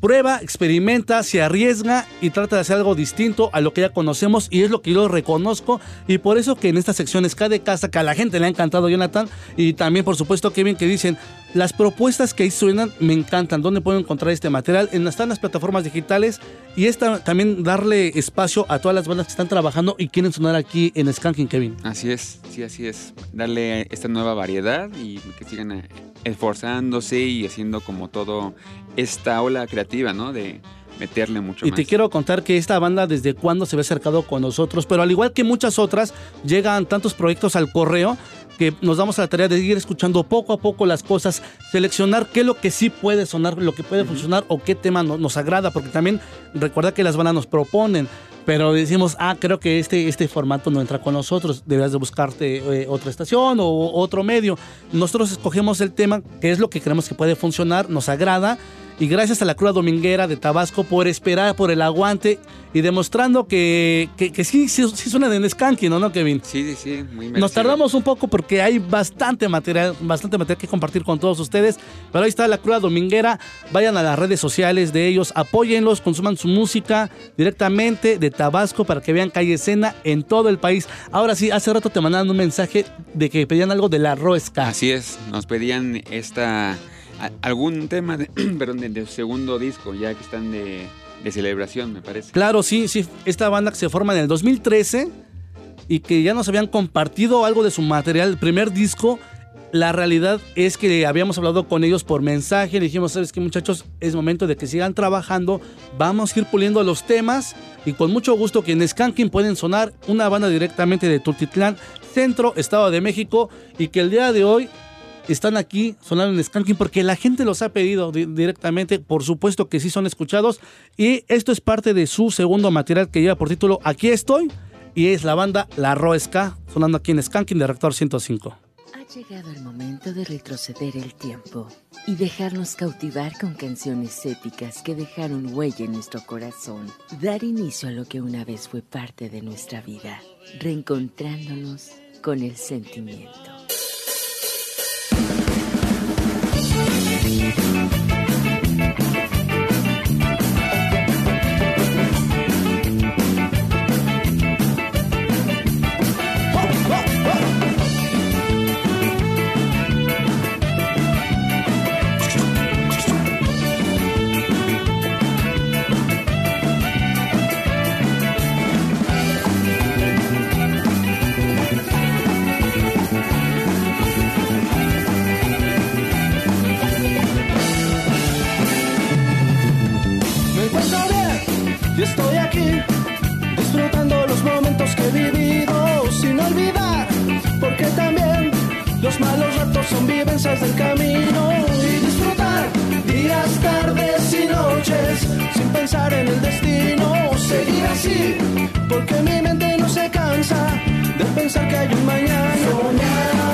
Prueba, experimenta, se arriesga y trata de hacer algo distinto a lo que ya conocemos y es lo que yo reconozco y por eso que en esta sección es de casa que a la gente le ha encantado Jonathan y también por supuesto Kevin que dicen las propuestas que ahí suenan me encantan. ¿Dónde puedo encontrar este material? En, están las plataformas digitales y esta también darle espacio a todas las bandas que están trabajando y quieren sonar aquí en Skanking Kevin. Así es, sí, así es. Darle esta nueva variedad y que sigan eh, esforzándose y haciendo como todo esta ola creativa, ¿no? De meterle mucho Y más. te quiero contar que esta banda desde cuándo se ve acercado con nosotros, pero al igual que muchas otras, llegan tantos proyectos al correo que nos damos a la tarea de ir escuchando poco a poco las cosas, seleccionar qué es lo que sí puede sonar, lo que puede funcionar o qué tema no- nos agrada, porque también recuerda que las bandas nos proponen, pero decimos, ah, creo que este, este formato no entra con nosotros, deberías de buscarte eh, otra estación o otro medio. Nosotros escogemos el tema, que es lo que creemos que puede funcionar, nos agrada, y gracias a la Cruz Dominguera de Tabasco por esperar, por el aguante y demostrando que, que, que sí, sí, sí suena de Skanky, ¿no, no, Kevin? Sí, sí, sí, muy Nos merecido. tardamos un poco porque hay bastante material, bastante material que compartir con todos ustedes. Pero ahí está la Cruz Dominguera. Vayan a las redes sociales de ellos, apóyenlos, consuman su música directamente de Tabasco para que vean hay escena en todo el país. Ahora sí, hace rato te mandaron un mensaje de que pedían algo de la Roesca. Así es, nos pedían esta algún tema de, perdón, de, segundo disco, ya que están de, celebración, me parece. Claro, sí, sí. Esta banda que se forma en el 2013 y que ya nos habían compartido algo de su material, el primer disco. La realidad es que habíamos hablado con ellos por mensaje. Dijimos, ¿sabes qué, muchachos? Es momento de que sigan trabajando. Vamos a ir puliendo los temas. Y con mucho gusto que en Skanking pueden sonar una banda directamente de Tultitlán, Centro, Estado de México. Y que el día de hoy están aquí sonando en Skanking porque la gente los ha pedido di- directamente. Por supuesto que sí son escuchados. Y esto es parte de su segundo material que lleva por título Aquí estoy. Y es la banda La Roesca, sonando aquí en Skanking de Reactor 105. Ha llegado el momento de retroceder el tiempo y dejarnos cautivar con canciones épicas que dejaron huella en nuestro corazón. Dar inicio a lo que una vez fue parte de nuestra vida, reencontrándonos con el sentimiento. Me del camino y disfrutar días, tardes y noches sin pensar en el destino, seguir así, porque mi mente no se cansa de pensar que hay un mañana. Un,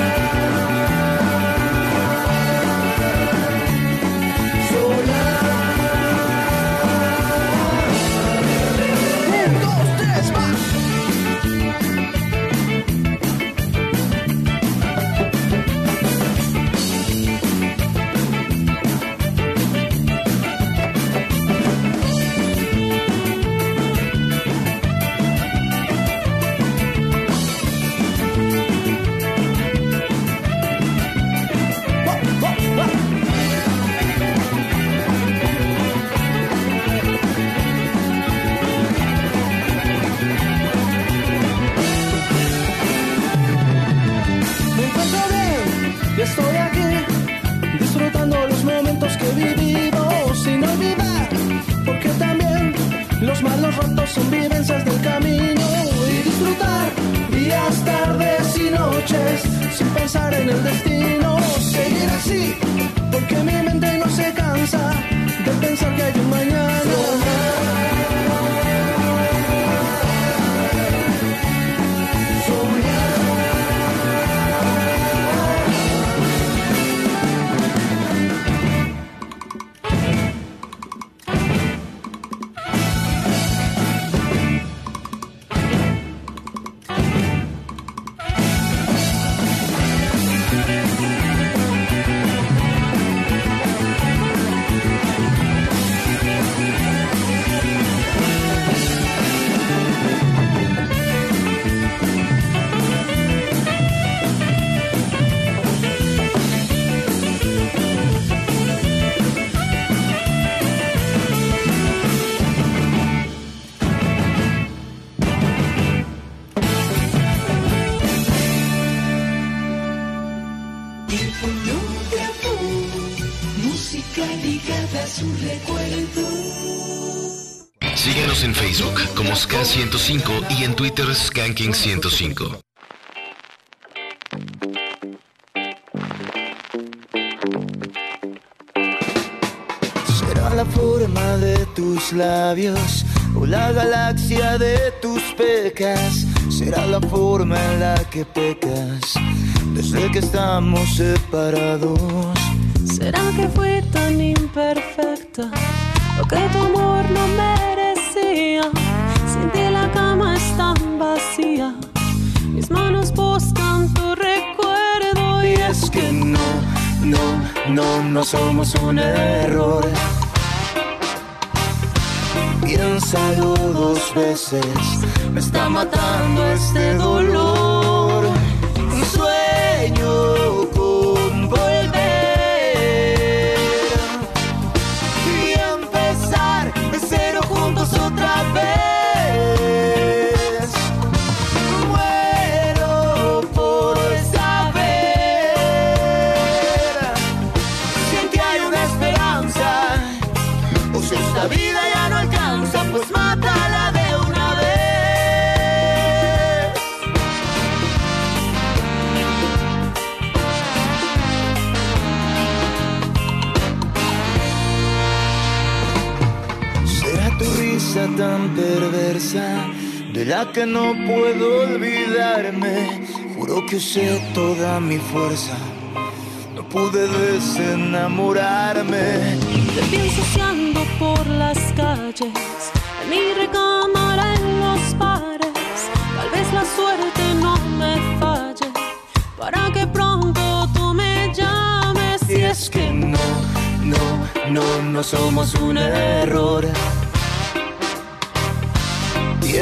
105 y en Twitter Skanking 105. Será la forma de tus labios o la galaxia de tus pecas. Será la forma en la que pecas desde que estamos separados. ¿Será que fui tan imperfecta o que tu amor no me no, no somos un error. Piénsalo dos veces, me está matando este dolor. Perversa, de la que no puedo olvidarme. Juro que usé toda mi fuerza, no pude desenamorarme. Te pienso ando por las calles, en mi recámara en los bares. Tal vez la suerte no me falle, para que pronto tú me llames. Y es que no, no, no, no somos un error.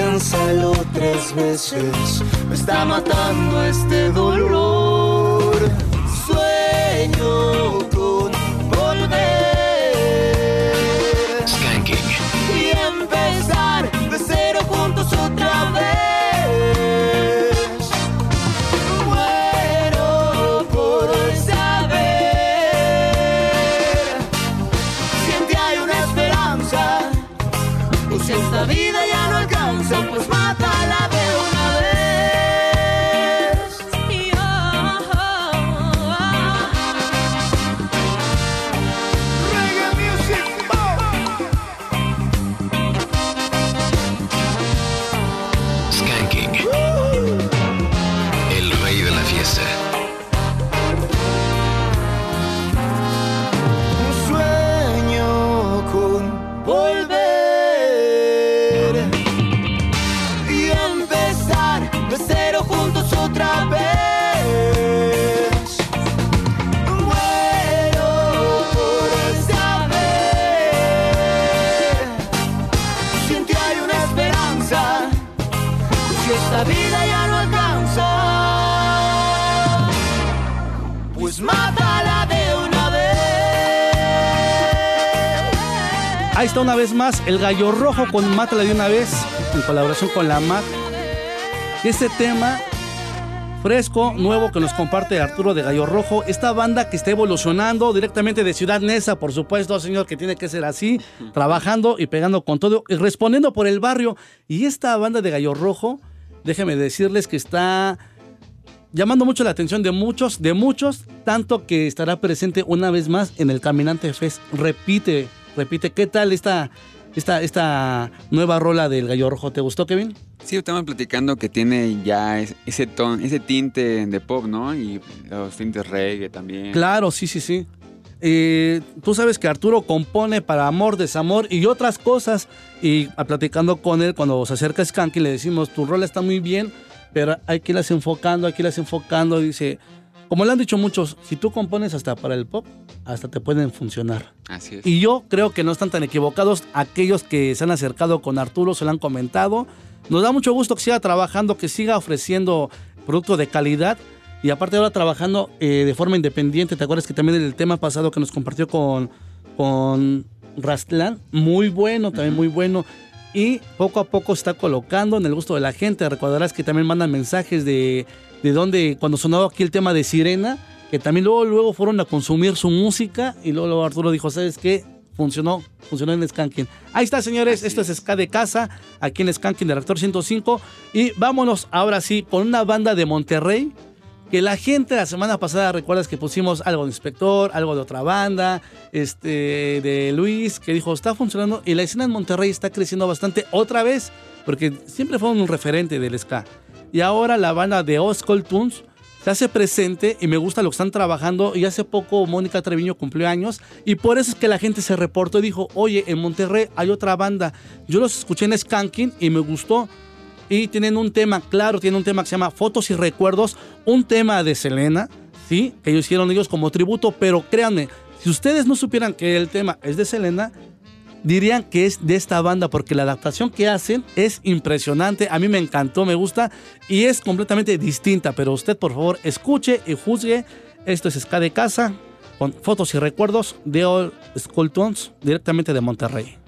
Piénsalo tres veces, me está matando este dolor. Sueño una vez más el gallo rojo con Mátala de una vez, en colaboración con la MAC. Este tema fresco, nuevo que nos comparte Arturo de Gallo Rojo. Esta banda que está evolucionando directamente de Ciudad Neza, por supuesto, señor, que tiene que ser así, trabajando y pegando con todo respondiendo por el barrio. Y esta banda de Gallo Rojo, déjenme decirles que está llamando mucho la atención de muchos, de muchos, tanto que estará presente una vez más en el Caminante Fest. Repite, repite, ¿qué tal esta, esta, esta nueva rola del Gallo Rojo? ¿Te gustó, Kevin? Sí, estamos platicando que tiene ya es- ese ton, ese tinte de pop, ¿no? Y los tintes reggae también. Claro, sí, sí, sí. Eh, tú sabes que Arturo compone para amor, desamor y otras cosas. Y platicando con él, cuando se acerca a Skanky, le decimos, tu rola está muy bien, pero hay que irlas enfocando, hay que irlas enfocando. Y dice, como le han dicho muchos, si tú compones hasta para el pop, hasta te pueden funcionar. Así es. Y yo creo que no están tan equivocados aquellos que se han acercado con Arturo, se lo han comentado. Nos da mucho gusto que siga trabajando, que siga ofreciendo producto de calidad. Y aparte ahora trabajando eh, de forma independiente. ¿Te acuerdas que también el tema pasado que nos compartió con, con Rastlan? Muy bueno, también muy bueno. Y poco a poco está colocando en el gusto de la gente. Recordarás que también mandan mensajes de, de donde, cuando sonaba aquí el tema de Sirena, que también luego, luego fueron a consumir su música. Y luego, luego Arturo dijo, ¿sabes qué? Funcionó, funcionó en Skanking. Ahí está, señores. Esto es Ska de Casa, aquí en Skanking del Reactor 105. Y vámonos ahora sí con una banda de Monterrey que la gente la semana pasada recuerdas que pusimos algo de inspector, algo de otra banda, este de Luis que dijo está funcionando y la escena en Monterrey está creciendo bastante otra vez porque siempre fue un referente del ska y ahora la banda de Oscol Tunes se hace presente y me gusta lo que están trabajando. Y hace poco Mónica Treviño cumplió años y por eso es que la gente se reportó y dijo oye en Monterrey hay otra banda yo los escuché en Skanking y me gustó. Y tienen un tema, claro, tienen un tema que se llama Fotos y Recuerdos, un tema de Selena, ¿sí? Que ellos hicieron ellos como tributo, pero créanme, si ustedes no supieran que el tema es de Selena, dirían que es de esta banda, porque la adaptación que hacen es impresionante, a mí me encantó, me gusta, y es completamente distinta, pero usted por favor escuche y juzgue, esto es Ska de Casa, con Fotos y Recuerdos de All School Tones, directamente de Monterrey.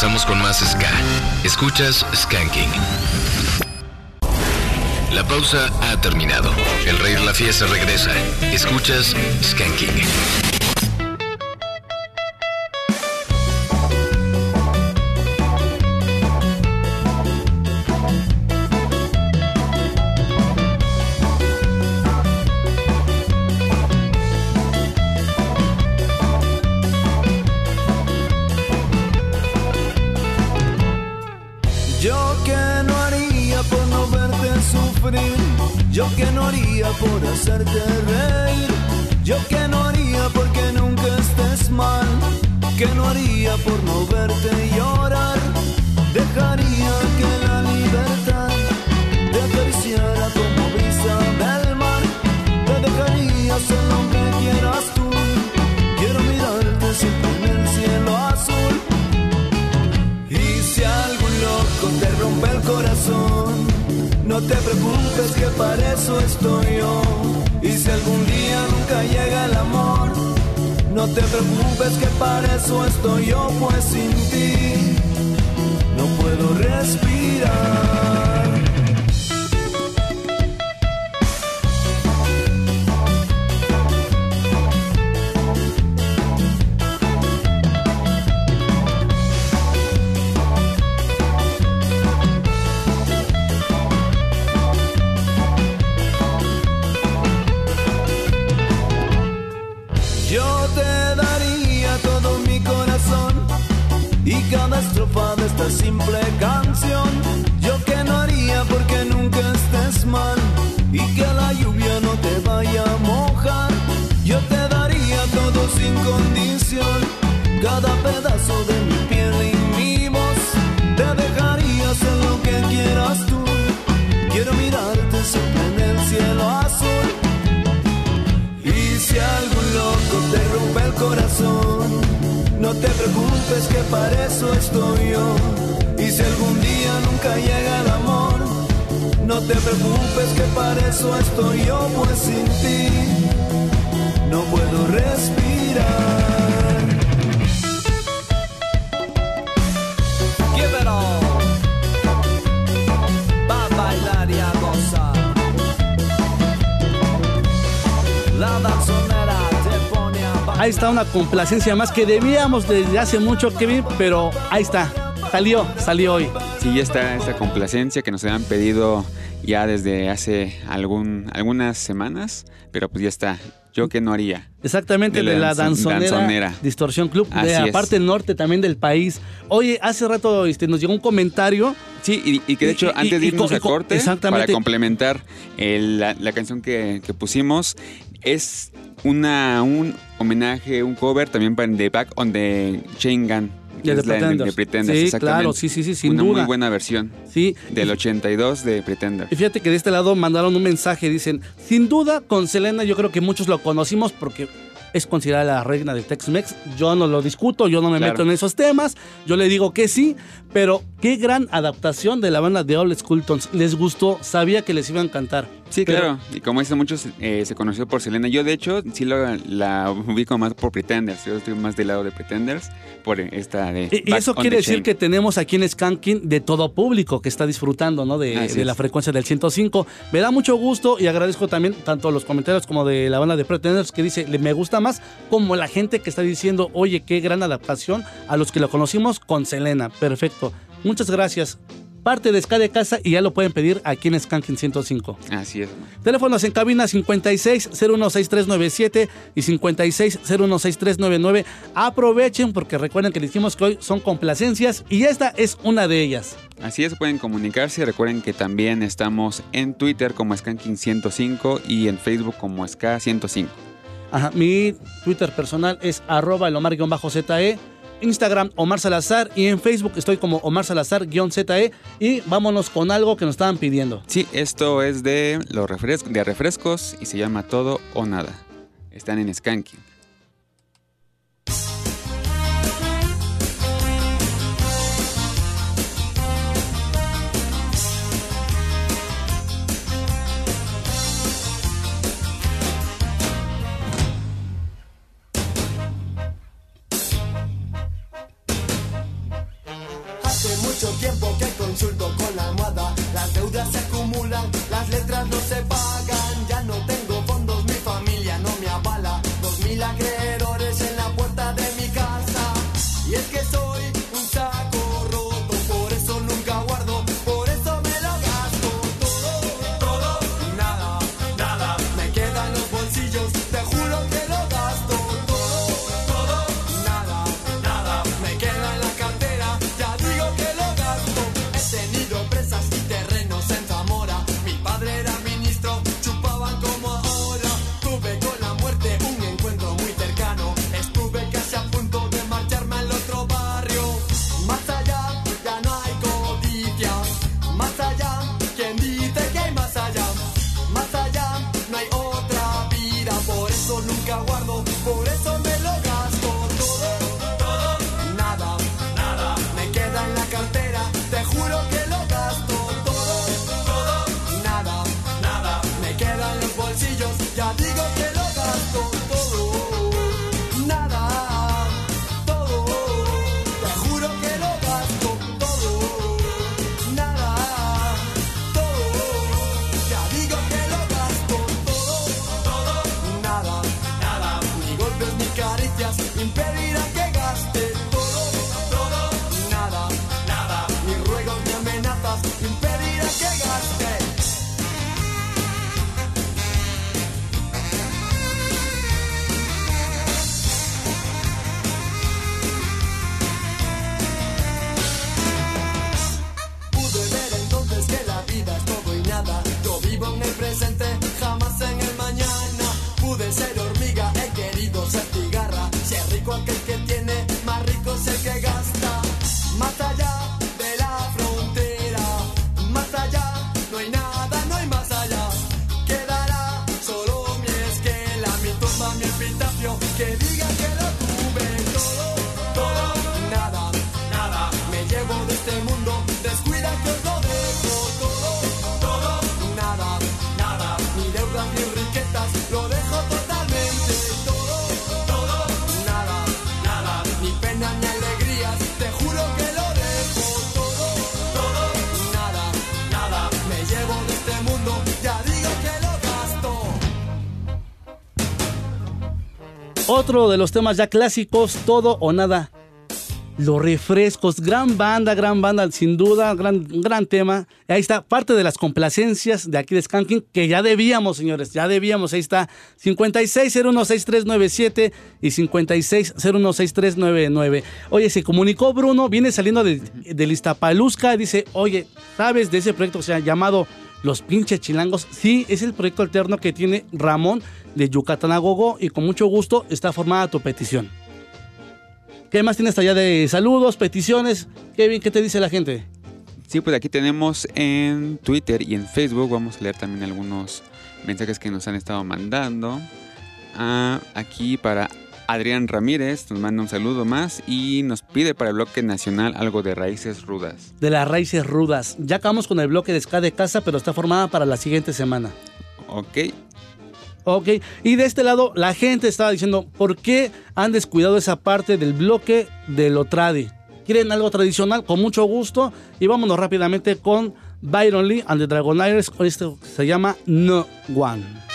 Regresamos con más Ska. Escuchas Skanking. La pausa ha terminado. El rey de la fiesta regresa. Escuchas Skanking. Complacencia más que debíamos desde hace mucho, Kevin, pero ahí está. Salió, salió hoy. Sí, ya está esta complacencia que nos habían pedido ya desde hace algún, algunas semanas, pero pues ya está. Yo que no haría. Exactamente, de, la danzon- danzonera, danzonera. Distorsión Club, de Así la es. parte norte también del país. Oye, hace rato este, nos llegó un comentario. Sí, y, y que de hecho, Y- y- antes de irnos a corte, para complementar el- la, la canción que, que pusimos, es una, un homenaje, un cover también para The Back on the Chain Gun. que De es la de- Pretenders. de Pretenders, Sí, exactamente. claro, sí, sí, sí, sin Una duda. muy buena versión. Sí. Del 82 de Pretenders. Y fíjate que de este lado mandaron un mensaje, dicen, sin duda con Selena yo creo que muchos lo conocimos porque es considerada la reina del Tex-Mex. Yo no lo discuto, yo no me Claro. meto en esos temas, yo le digo que sí, pero qué gran adaptación de la banda de Old School Tones. Les gustó, sabía que les iban a cantar. Sí, Pero- claro. Y como dicen muchos, eh, se conoció por Selena. Yo, de hecho, sí lo- la ubico más por Pretenders. Yo estoy más del lado de Pretenders por esta de. Y, eso quiere decir Chain. que tenemos aquí en Skanking de todo público que está disfrutando ¿no? de, la frecuencia del 105. Me da mucho gusto y agradezco también tanto los comentarios como de la banda de Pretenders que dice "Le- me gusta más, como la gente que está diciendo, oye, qué gran adaptación a los que lo conocimos con Selena. Perfecto. Muchas gracias. Parte de de Casa y ya lo pueden pedir aquí en Skanking 105. Así es. Teléfonos en cabina 56 016397 y 56 016399. Aprovechen porque recuerden que les dijimos que hoy son complacencias y esta es una de ellas. Así es, pueden comunicarse. Recuerden que también estamos en Twitter como Skanking105 y en Facebook como Ska105. Ajá, mi Twitter personal es arroba el Omar-ZE, Instagram Omar Salazar y en Facebook estoy como Omar Salazar-ZE y vámonos con algo que nos estaban pidiendo. Sí, esto es de los refrescos, de refrescos y se llama Todo o Nada. Están en Skanking. No se pagan, Otro de los temas ya clásicos, todo o nada. Los refrescos, gran banda, gran banda, sin duda, gran, gran tema. Ahí está parte de las complacencias de aquí de Skanking, que ya debíamos, señores, ya debíamos. Ahí está 56016397 y 56016399. Oye, se comunicó Bruno, viene saliendo de, del Iztapaluzca, dice, oye, ¿sabes de ese proyecto que se ha llamado Los Pinches Chilangos? Sí, es el proyecto alterno que tiene Ramón de Yucatán a Gogo y con mucho gusto está formada tu petición. ¿Qué más tienes allá de saludos, peticiones? Kevin, ¿qué te dice la gente? Sí, pues aquí tenemos en Twitter y en Facebook. Vamos a leer también algunos mensajes que nos han estado mandando. Ah, aquí para Adrián Ramírez nos manda un saludo más y nos pide para el bloque nacional algo de raíces rudas. De las raíces rudas. Ya acabamos con el bloque de Ska de casa, pero está formada para la siguiente semana. Ok. Ok, y de este lado la gente estaba diciendo, ¿por qué han descuidado esa parte del bloque de lo tradi? ¿Quieren algo tradicional? Con mucho gusto. Y vámonos rápidamente con Byron Lee and the Dragonaires. Esto se llama No One.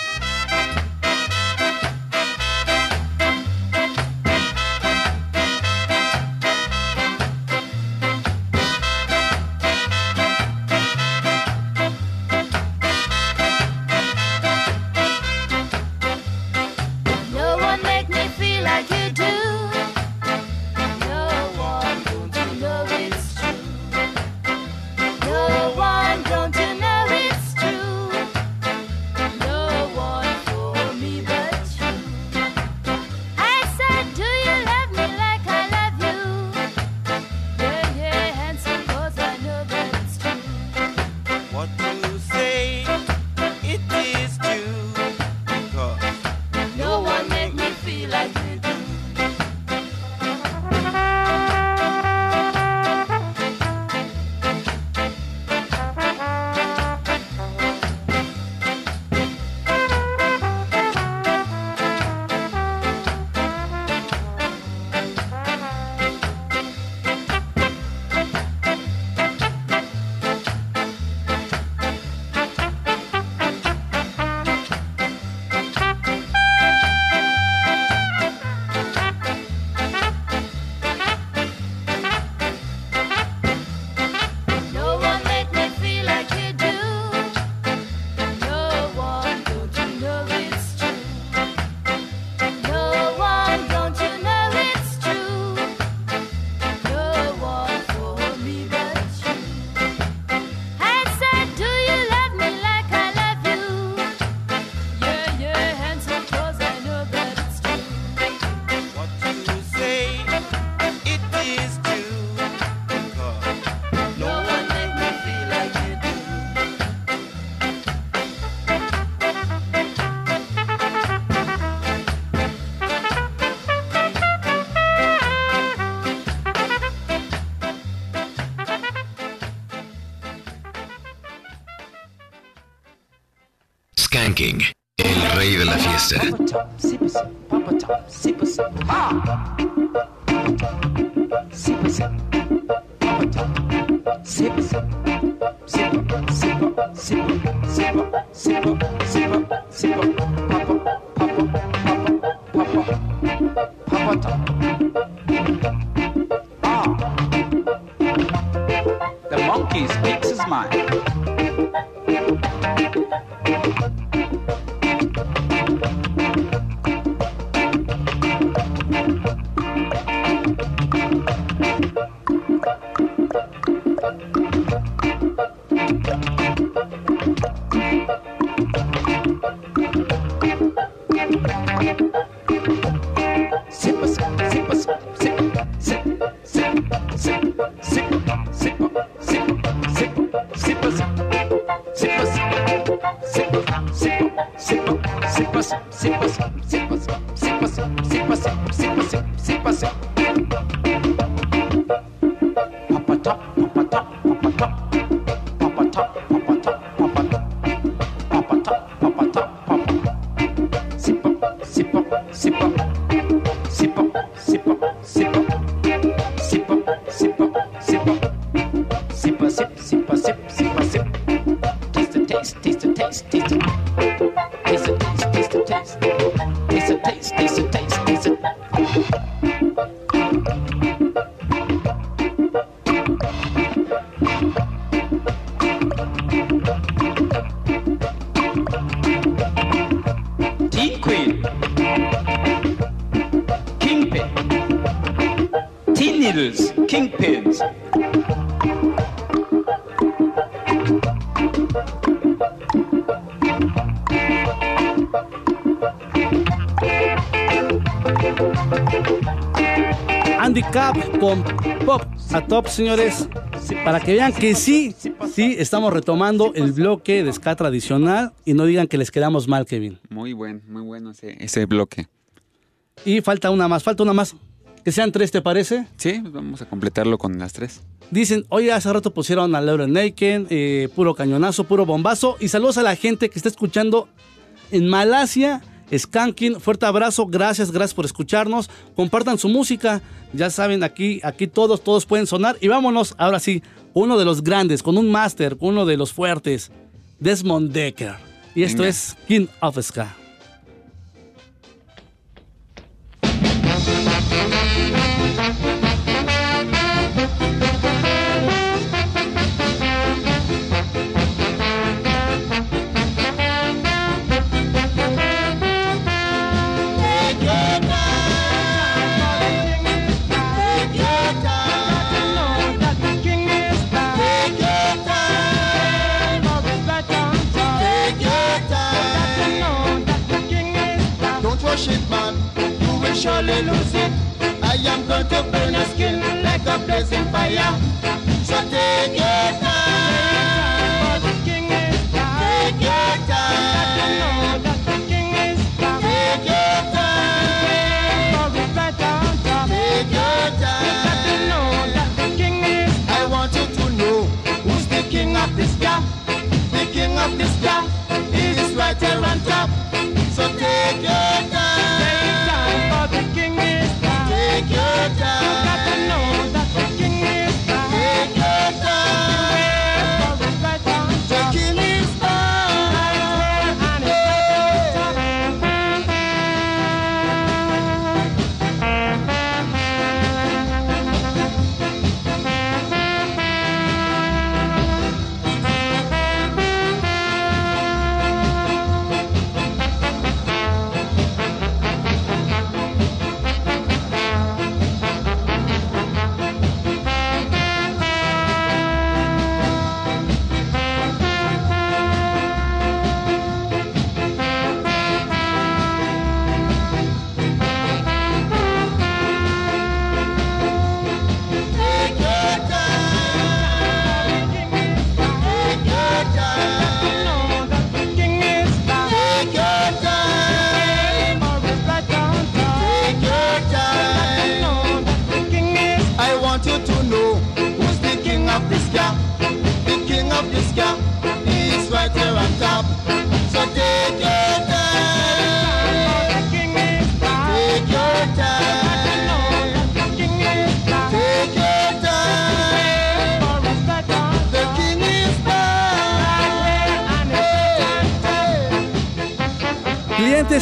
Señores. Para que vean que sí, sí, estamos retomando el bloque de ska tradicional y no digan que les quedamos mal, Kevin. Muy buen, muy bueno ese, ese bloque. Y falta una más, falta una más. Que sean tres, ¿te parece? Sí, vamos a completarlo con las tres. Dicen, oye, hace rato pusieron a Laura Naked, eh, puro cañonazo, puro bombazo. Y saludos a la gente que está escuchando en Malasia, Skanking. Fuerte abrazo, gracias, gracias por escucharnos. Compartan su música. Ya saben, aquí, aquí todos, todos pueden sonar. Y vámonos, ahora sí, uno de los grandes, con un máster, con uno de los fuertes, Desmond Decker. Y esto Venga. es King of Ska. You surely lose it. I am going to burn your skin like a blazing fire. So take your time. Take your time. Take your time. Take your time. I want you to know who's the king of this guy. The king of this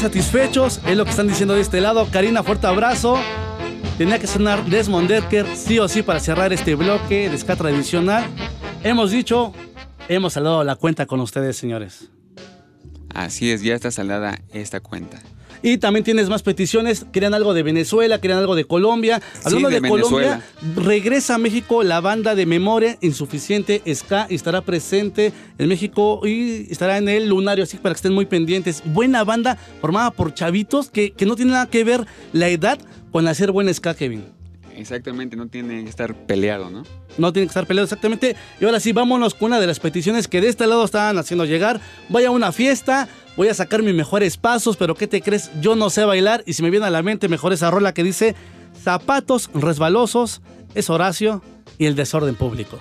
satisfechos, es lo que están diciendo de este lado. Karina, fuerte abrazo. Tenía que sonar Desmond Decker, sí o sí, para cerrar este bloque de ska tradicional. Hemos dicho, hemos saldado la cuenta con ustedes, señores. Así es, ya está saldada esta cuenta. Y también tienes más peticiones. Querían algo de Venezuela, querían algo de Colombia. Hablando de de, Colombia, regresa a México la banda de Memoria Insuficiente Ska y estará presente en México y estará en el Lunario, así que para que estén muy pendientes. Buena banda formada por chavitos que, que no tiene nada que ver la edad con hacer buen ska, Kevin. Exactamente, no tiene que estar peleado, ¿no? No tiene que estar peleado exactamente. Y ahora sí, vámonos con una de las peticiones que de este lado estaban haciendo llegar. Voy a una fiesta, voy a sacar mis mejores pasos, pero ¿qué te crees? Yo no sé bailar. Y si me viene a la mente mejor esa rola que dice zapatos resbalosos, es Horacio y el desorden público.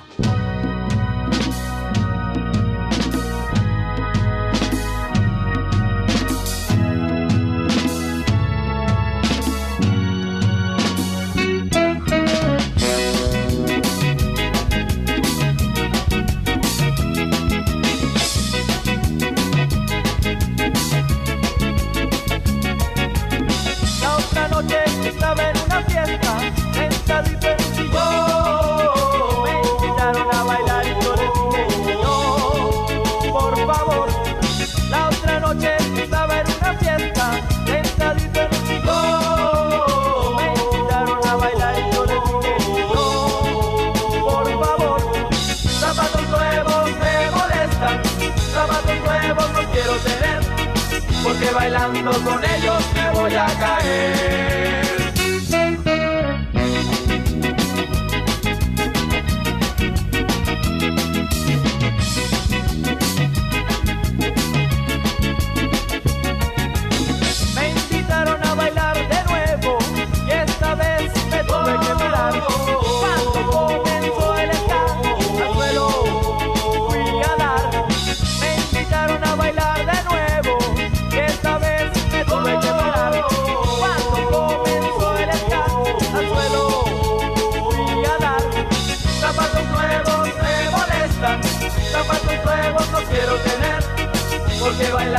Bailando con ellos me voy a caer.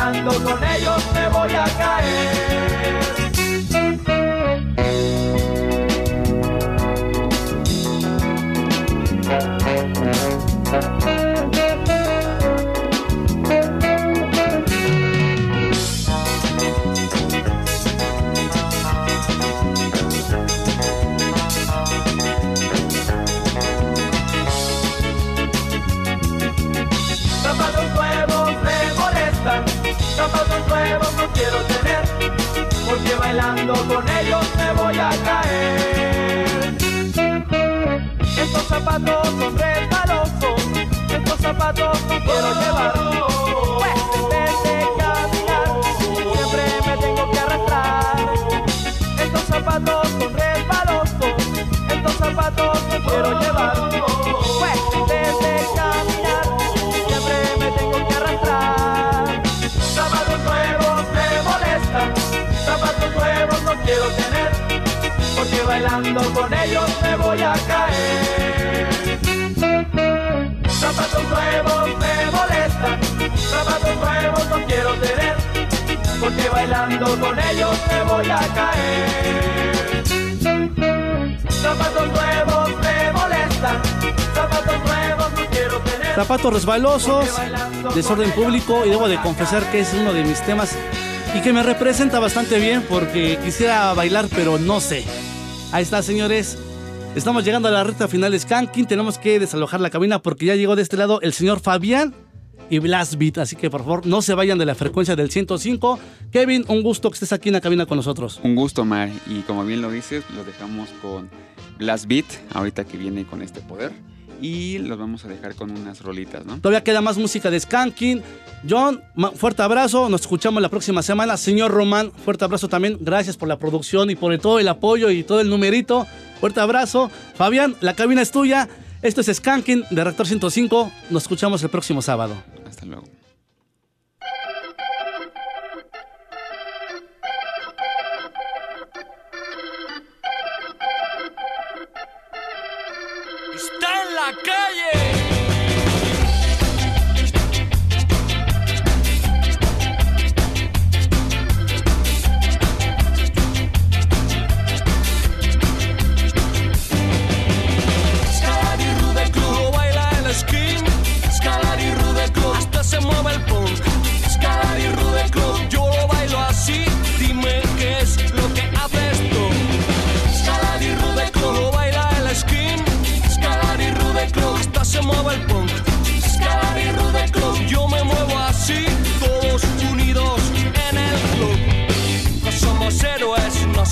Bailando con ellos me voy a caer. Bailando con ellos me voy a caer. Estos zapatos son resbalosos, estos zapatos no quiero llevar, bailando con ellos me voy a caer. Zapatos nuevos me molestan, zapatos nuevos no quiero tener, porque bailando con ellos me voy a caer. Zapatos nuevos me molestan, zapatos nuevos no quiero tener. Zapatos resbalosos, desorden público y debo de confesar que es uno de mis temas y que me representa bastante bien porque quisiera bailar pero no sé. Ahí está señores, estamos llegando a la recta final de Skanking, tenemos que desalojar la cabina porque ya llegó de este lado el señor Fabián y Blast Beat, así que por favor no se vayan de la frecuencia del 105. Kevin, un gusto que estés aquí en la cabina con nosotros. Un gusto, Mar. Y como bien lo dices, lo dejamos con Blast Beat, ahorita que viene con este poder. Y los vamos a dejar con unas rolitas, ¿no? Todavía queda más música de Skanking. John, fuerte abrazo. Nos escuchamos la próxima semana. Señor Román, fuerte abrazo también. Gracias por la producción y por todo el apoyo y todo el numerito. Fuerte abrazo. Fabián, la cabina es tuya. Esto es Skanking de Rector 105. Nos escuchamos el próximo sábado. Hasta luego.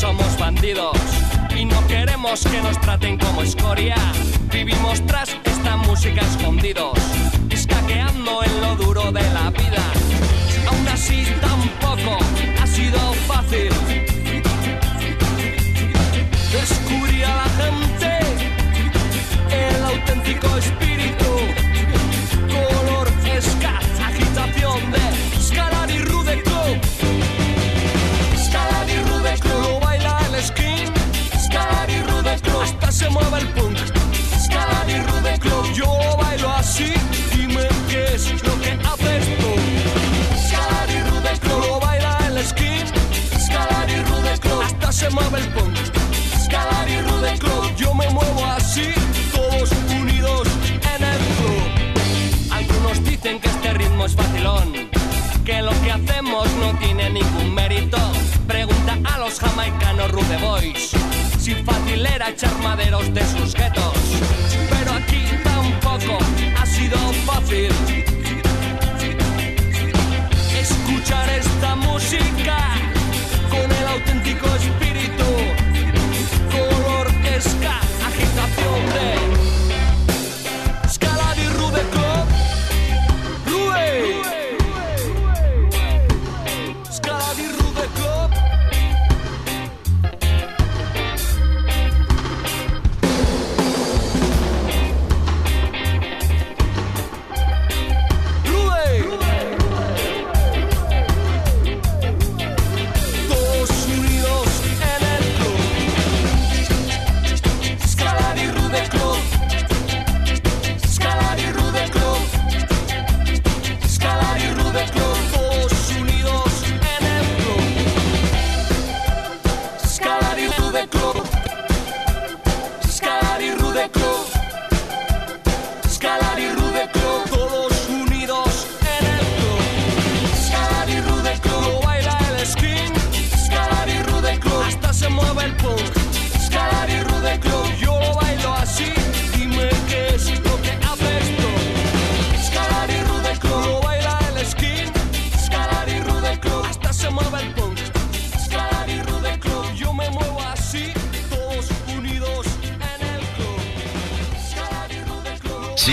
Conocidos y no queremos que nos traten como escoria. Vivimos tras esta música escondidos, escaqueando en lo duro de la vida. Aún así tampoco ha sido fácil descubrir a la gente el auténtico espíritu, color ska, agitación de se mueve el punk. Scalar y Rude Club yo lo bailo así. Dime qué es lo que haces tú. Scalar y Rude Club lo baila el skin. Scalar y Rude Club hasta se mueve el punk. Scalar y Rude Club yo me muevo así. Todos unidos en el club. Algunos dicen que este ritmo es facilón, que lo que hacemos no tiene ningún mérito. Pregunta a los jamaicanos Rude Boys si fácil era echar maderos de sus guetos. Pero aquí tampoco ha sido fácil escuchar esta música con el auténtico espíritu, color ska, agitación de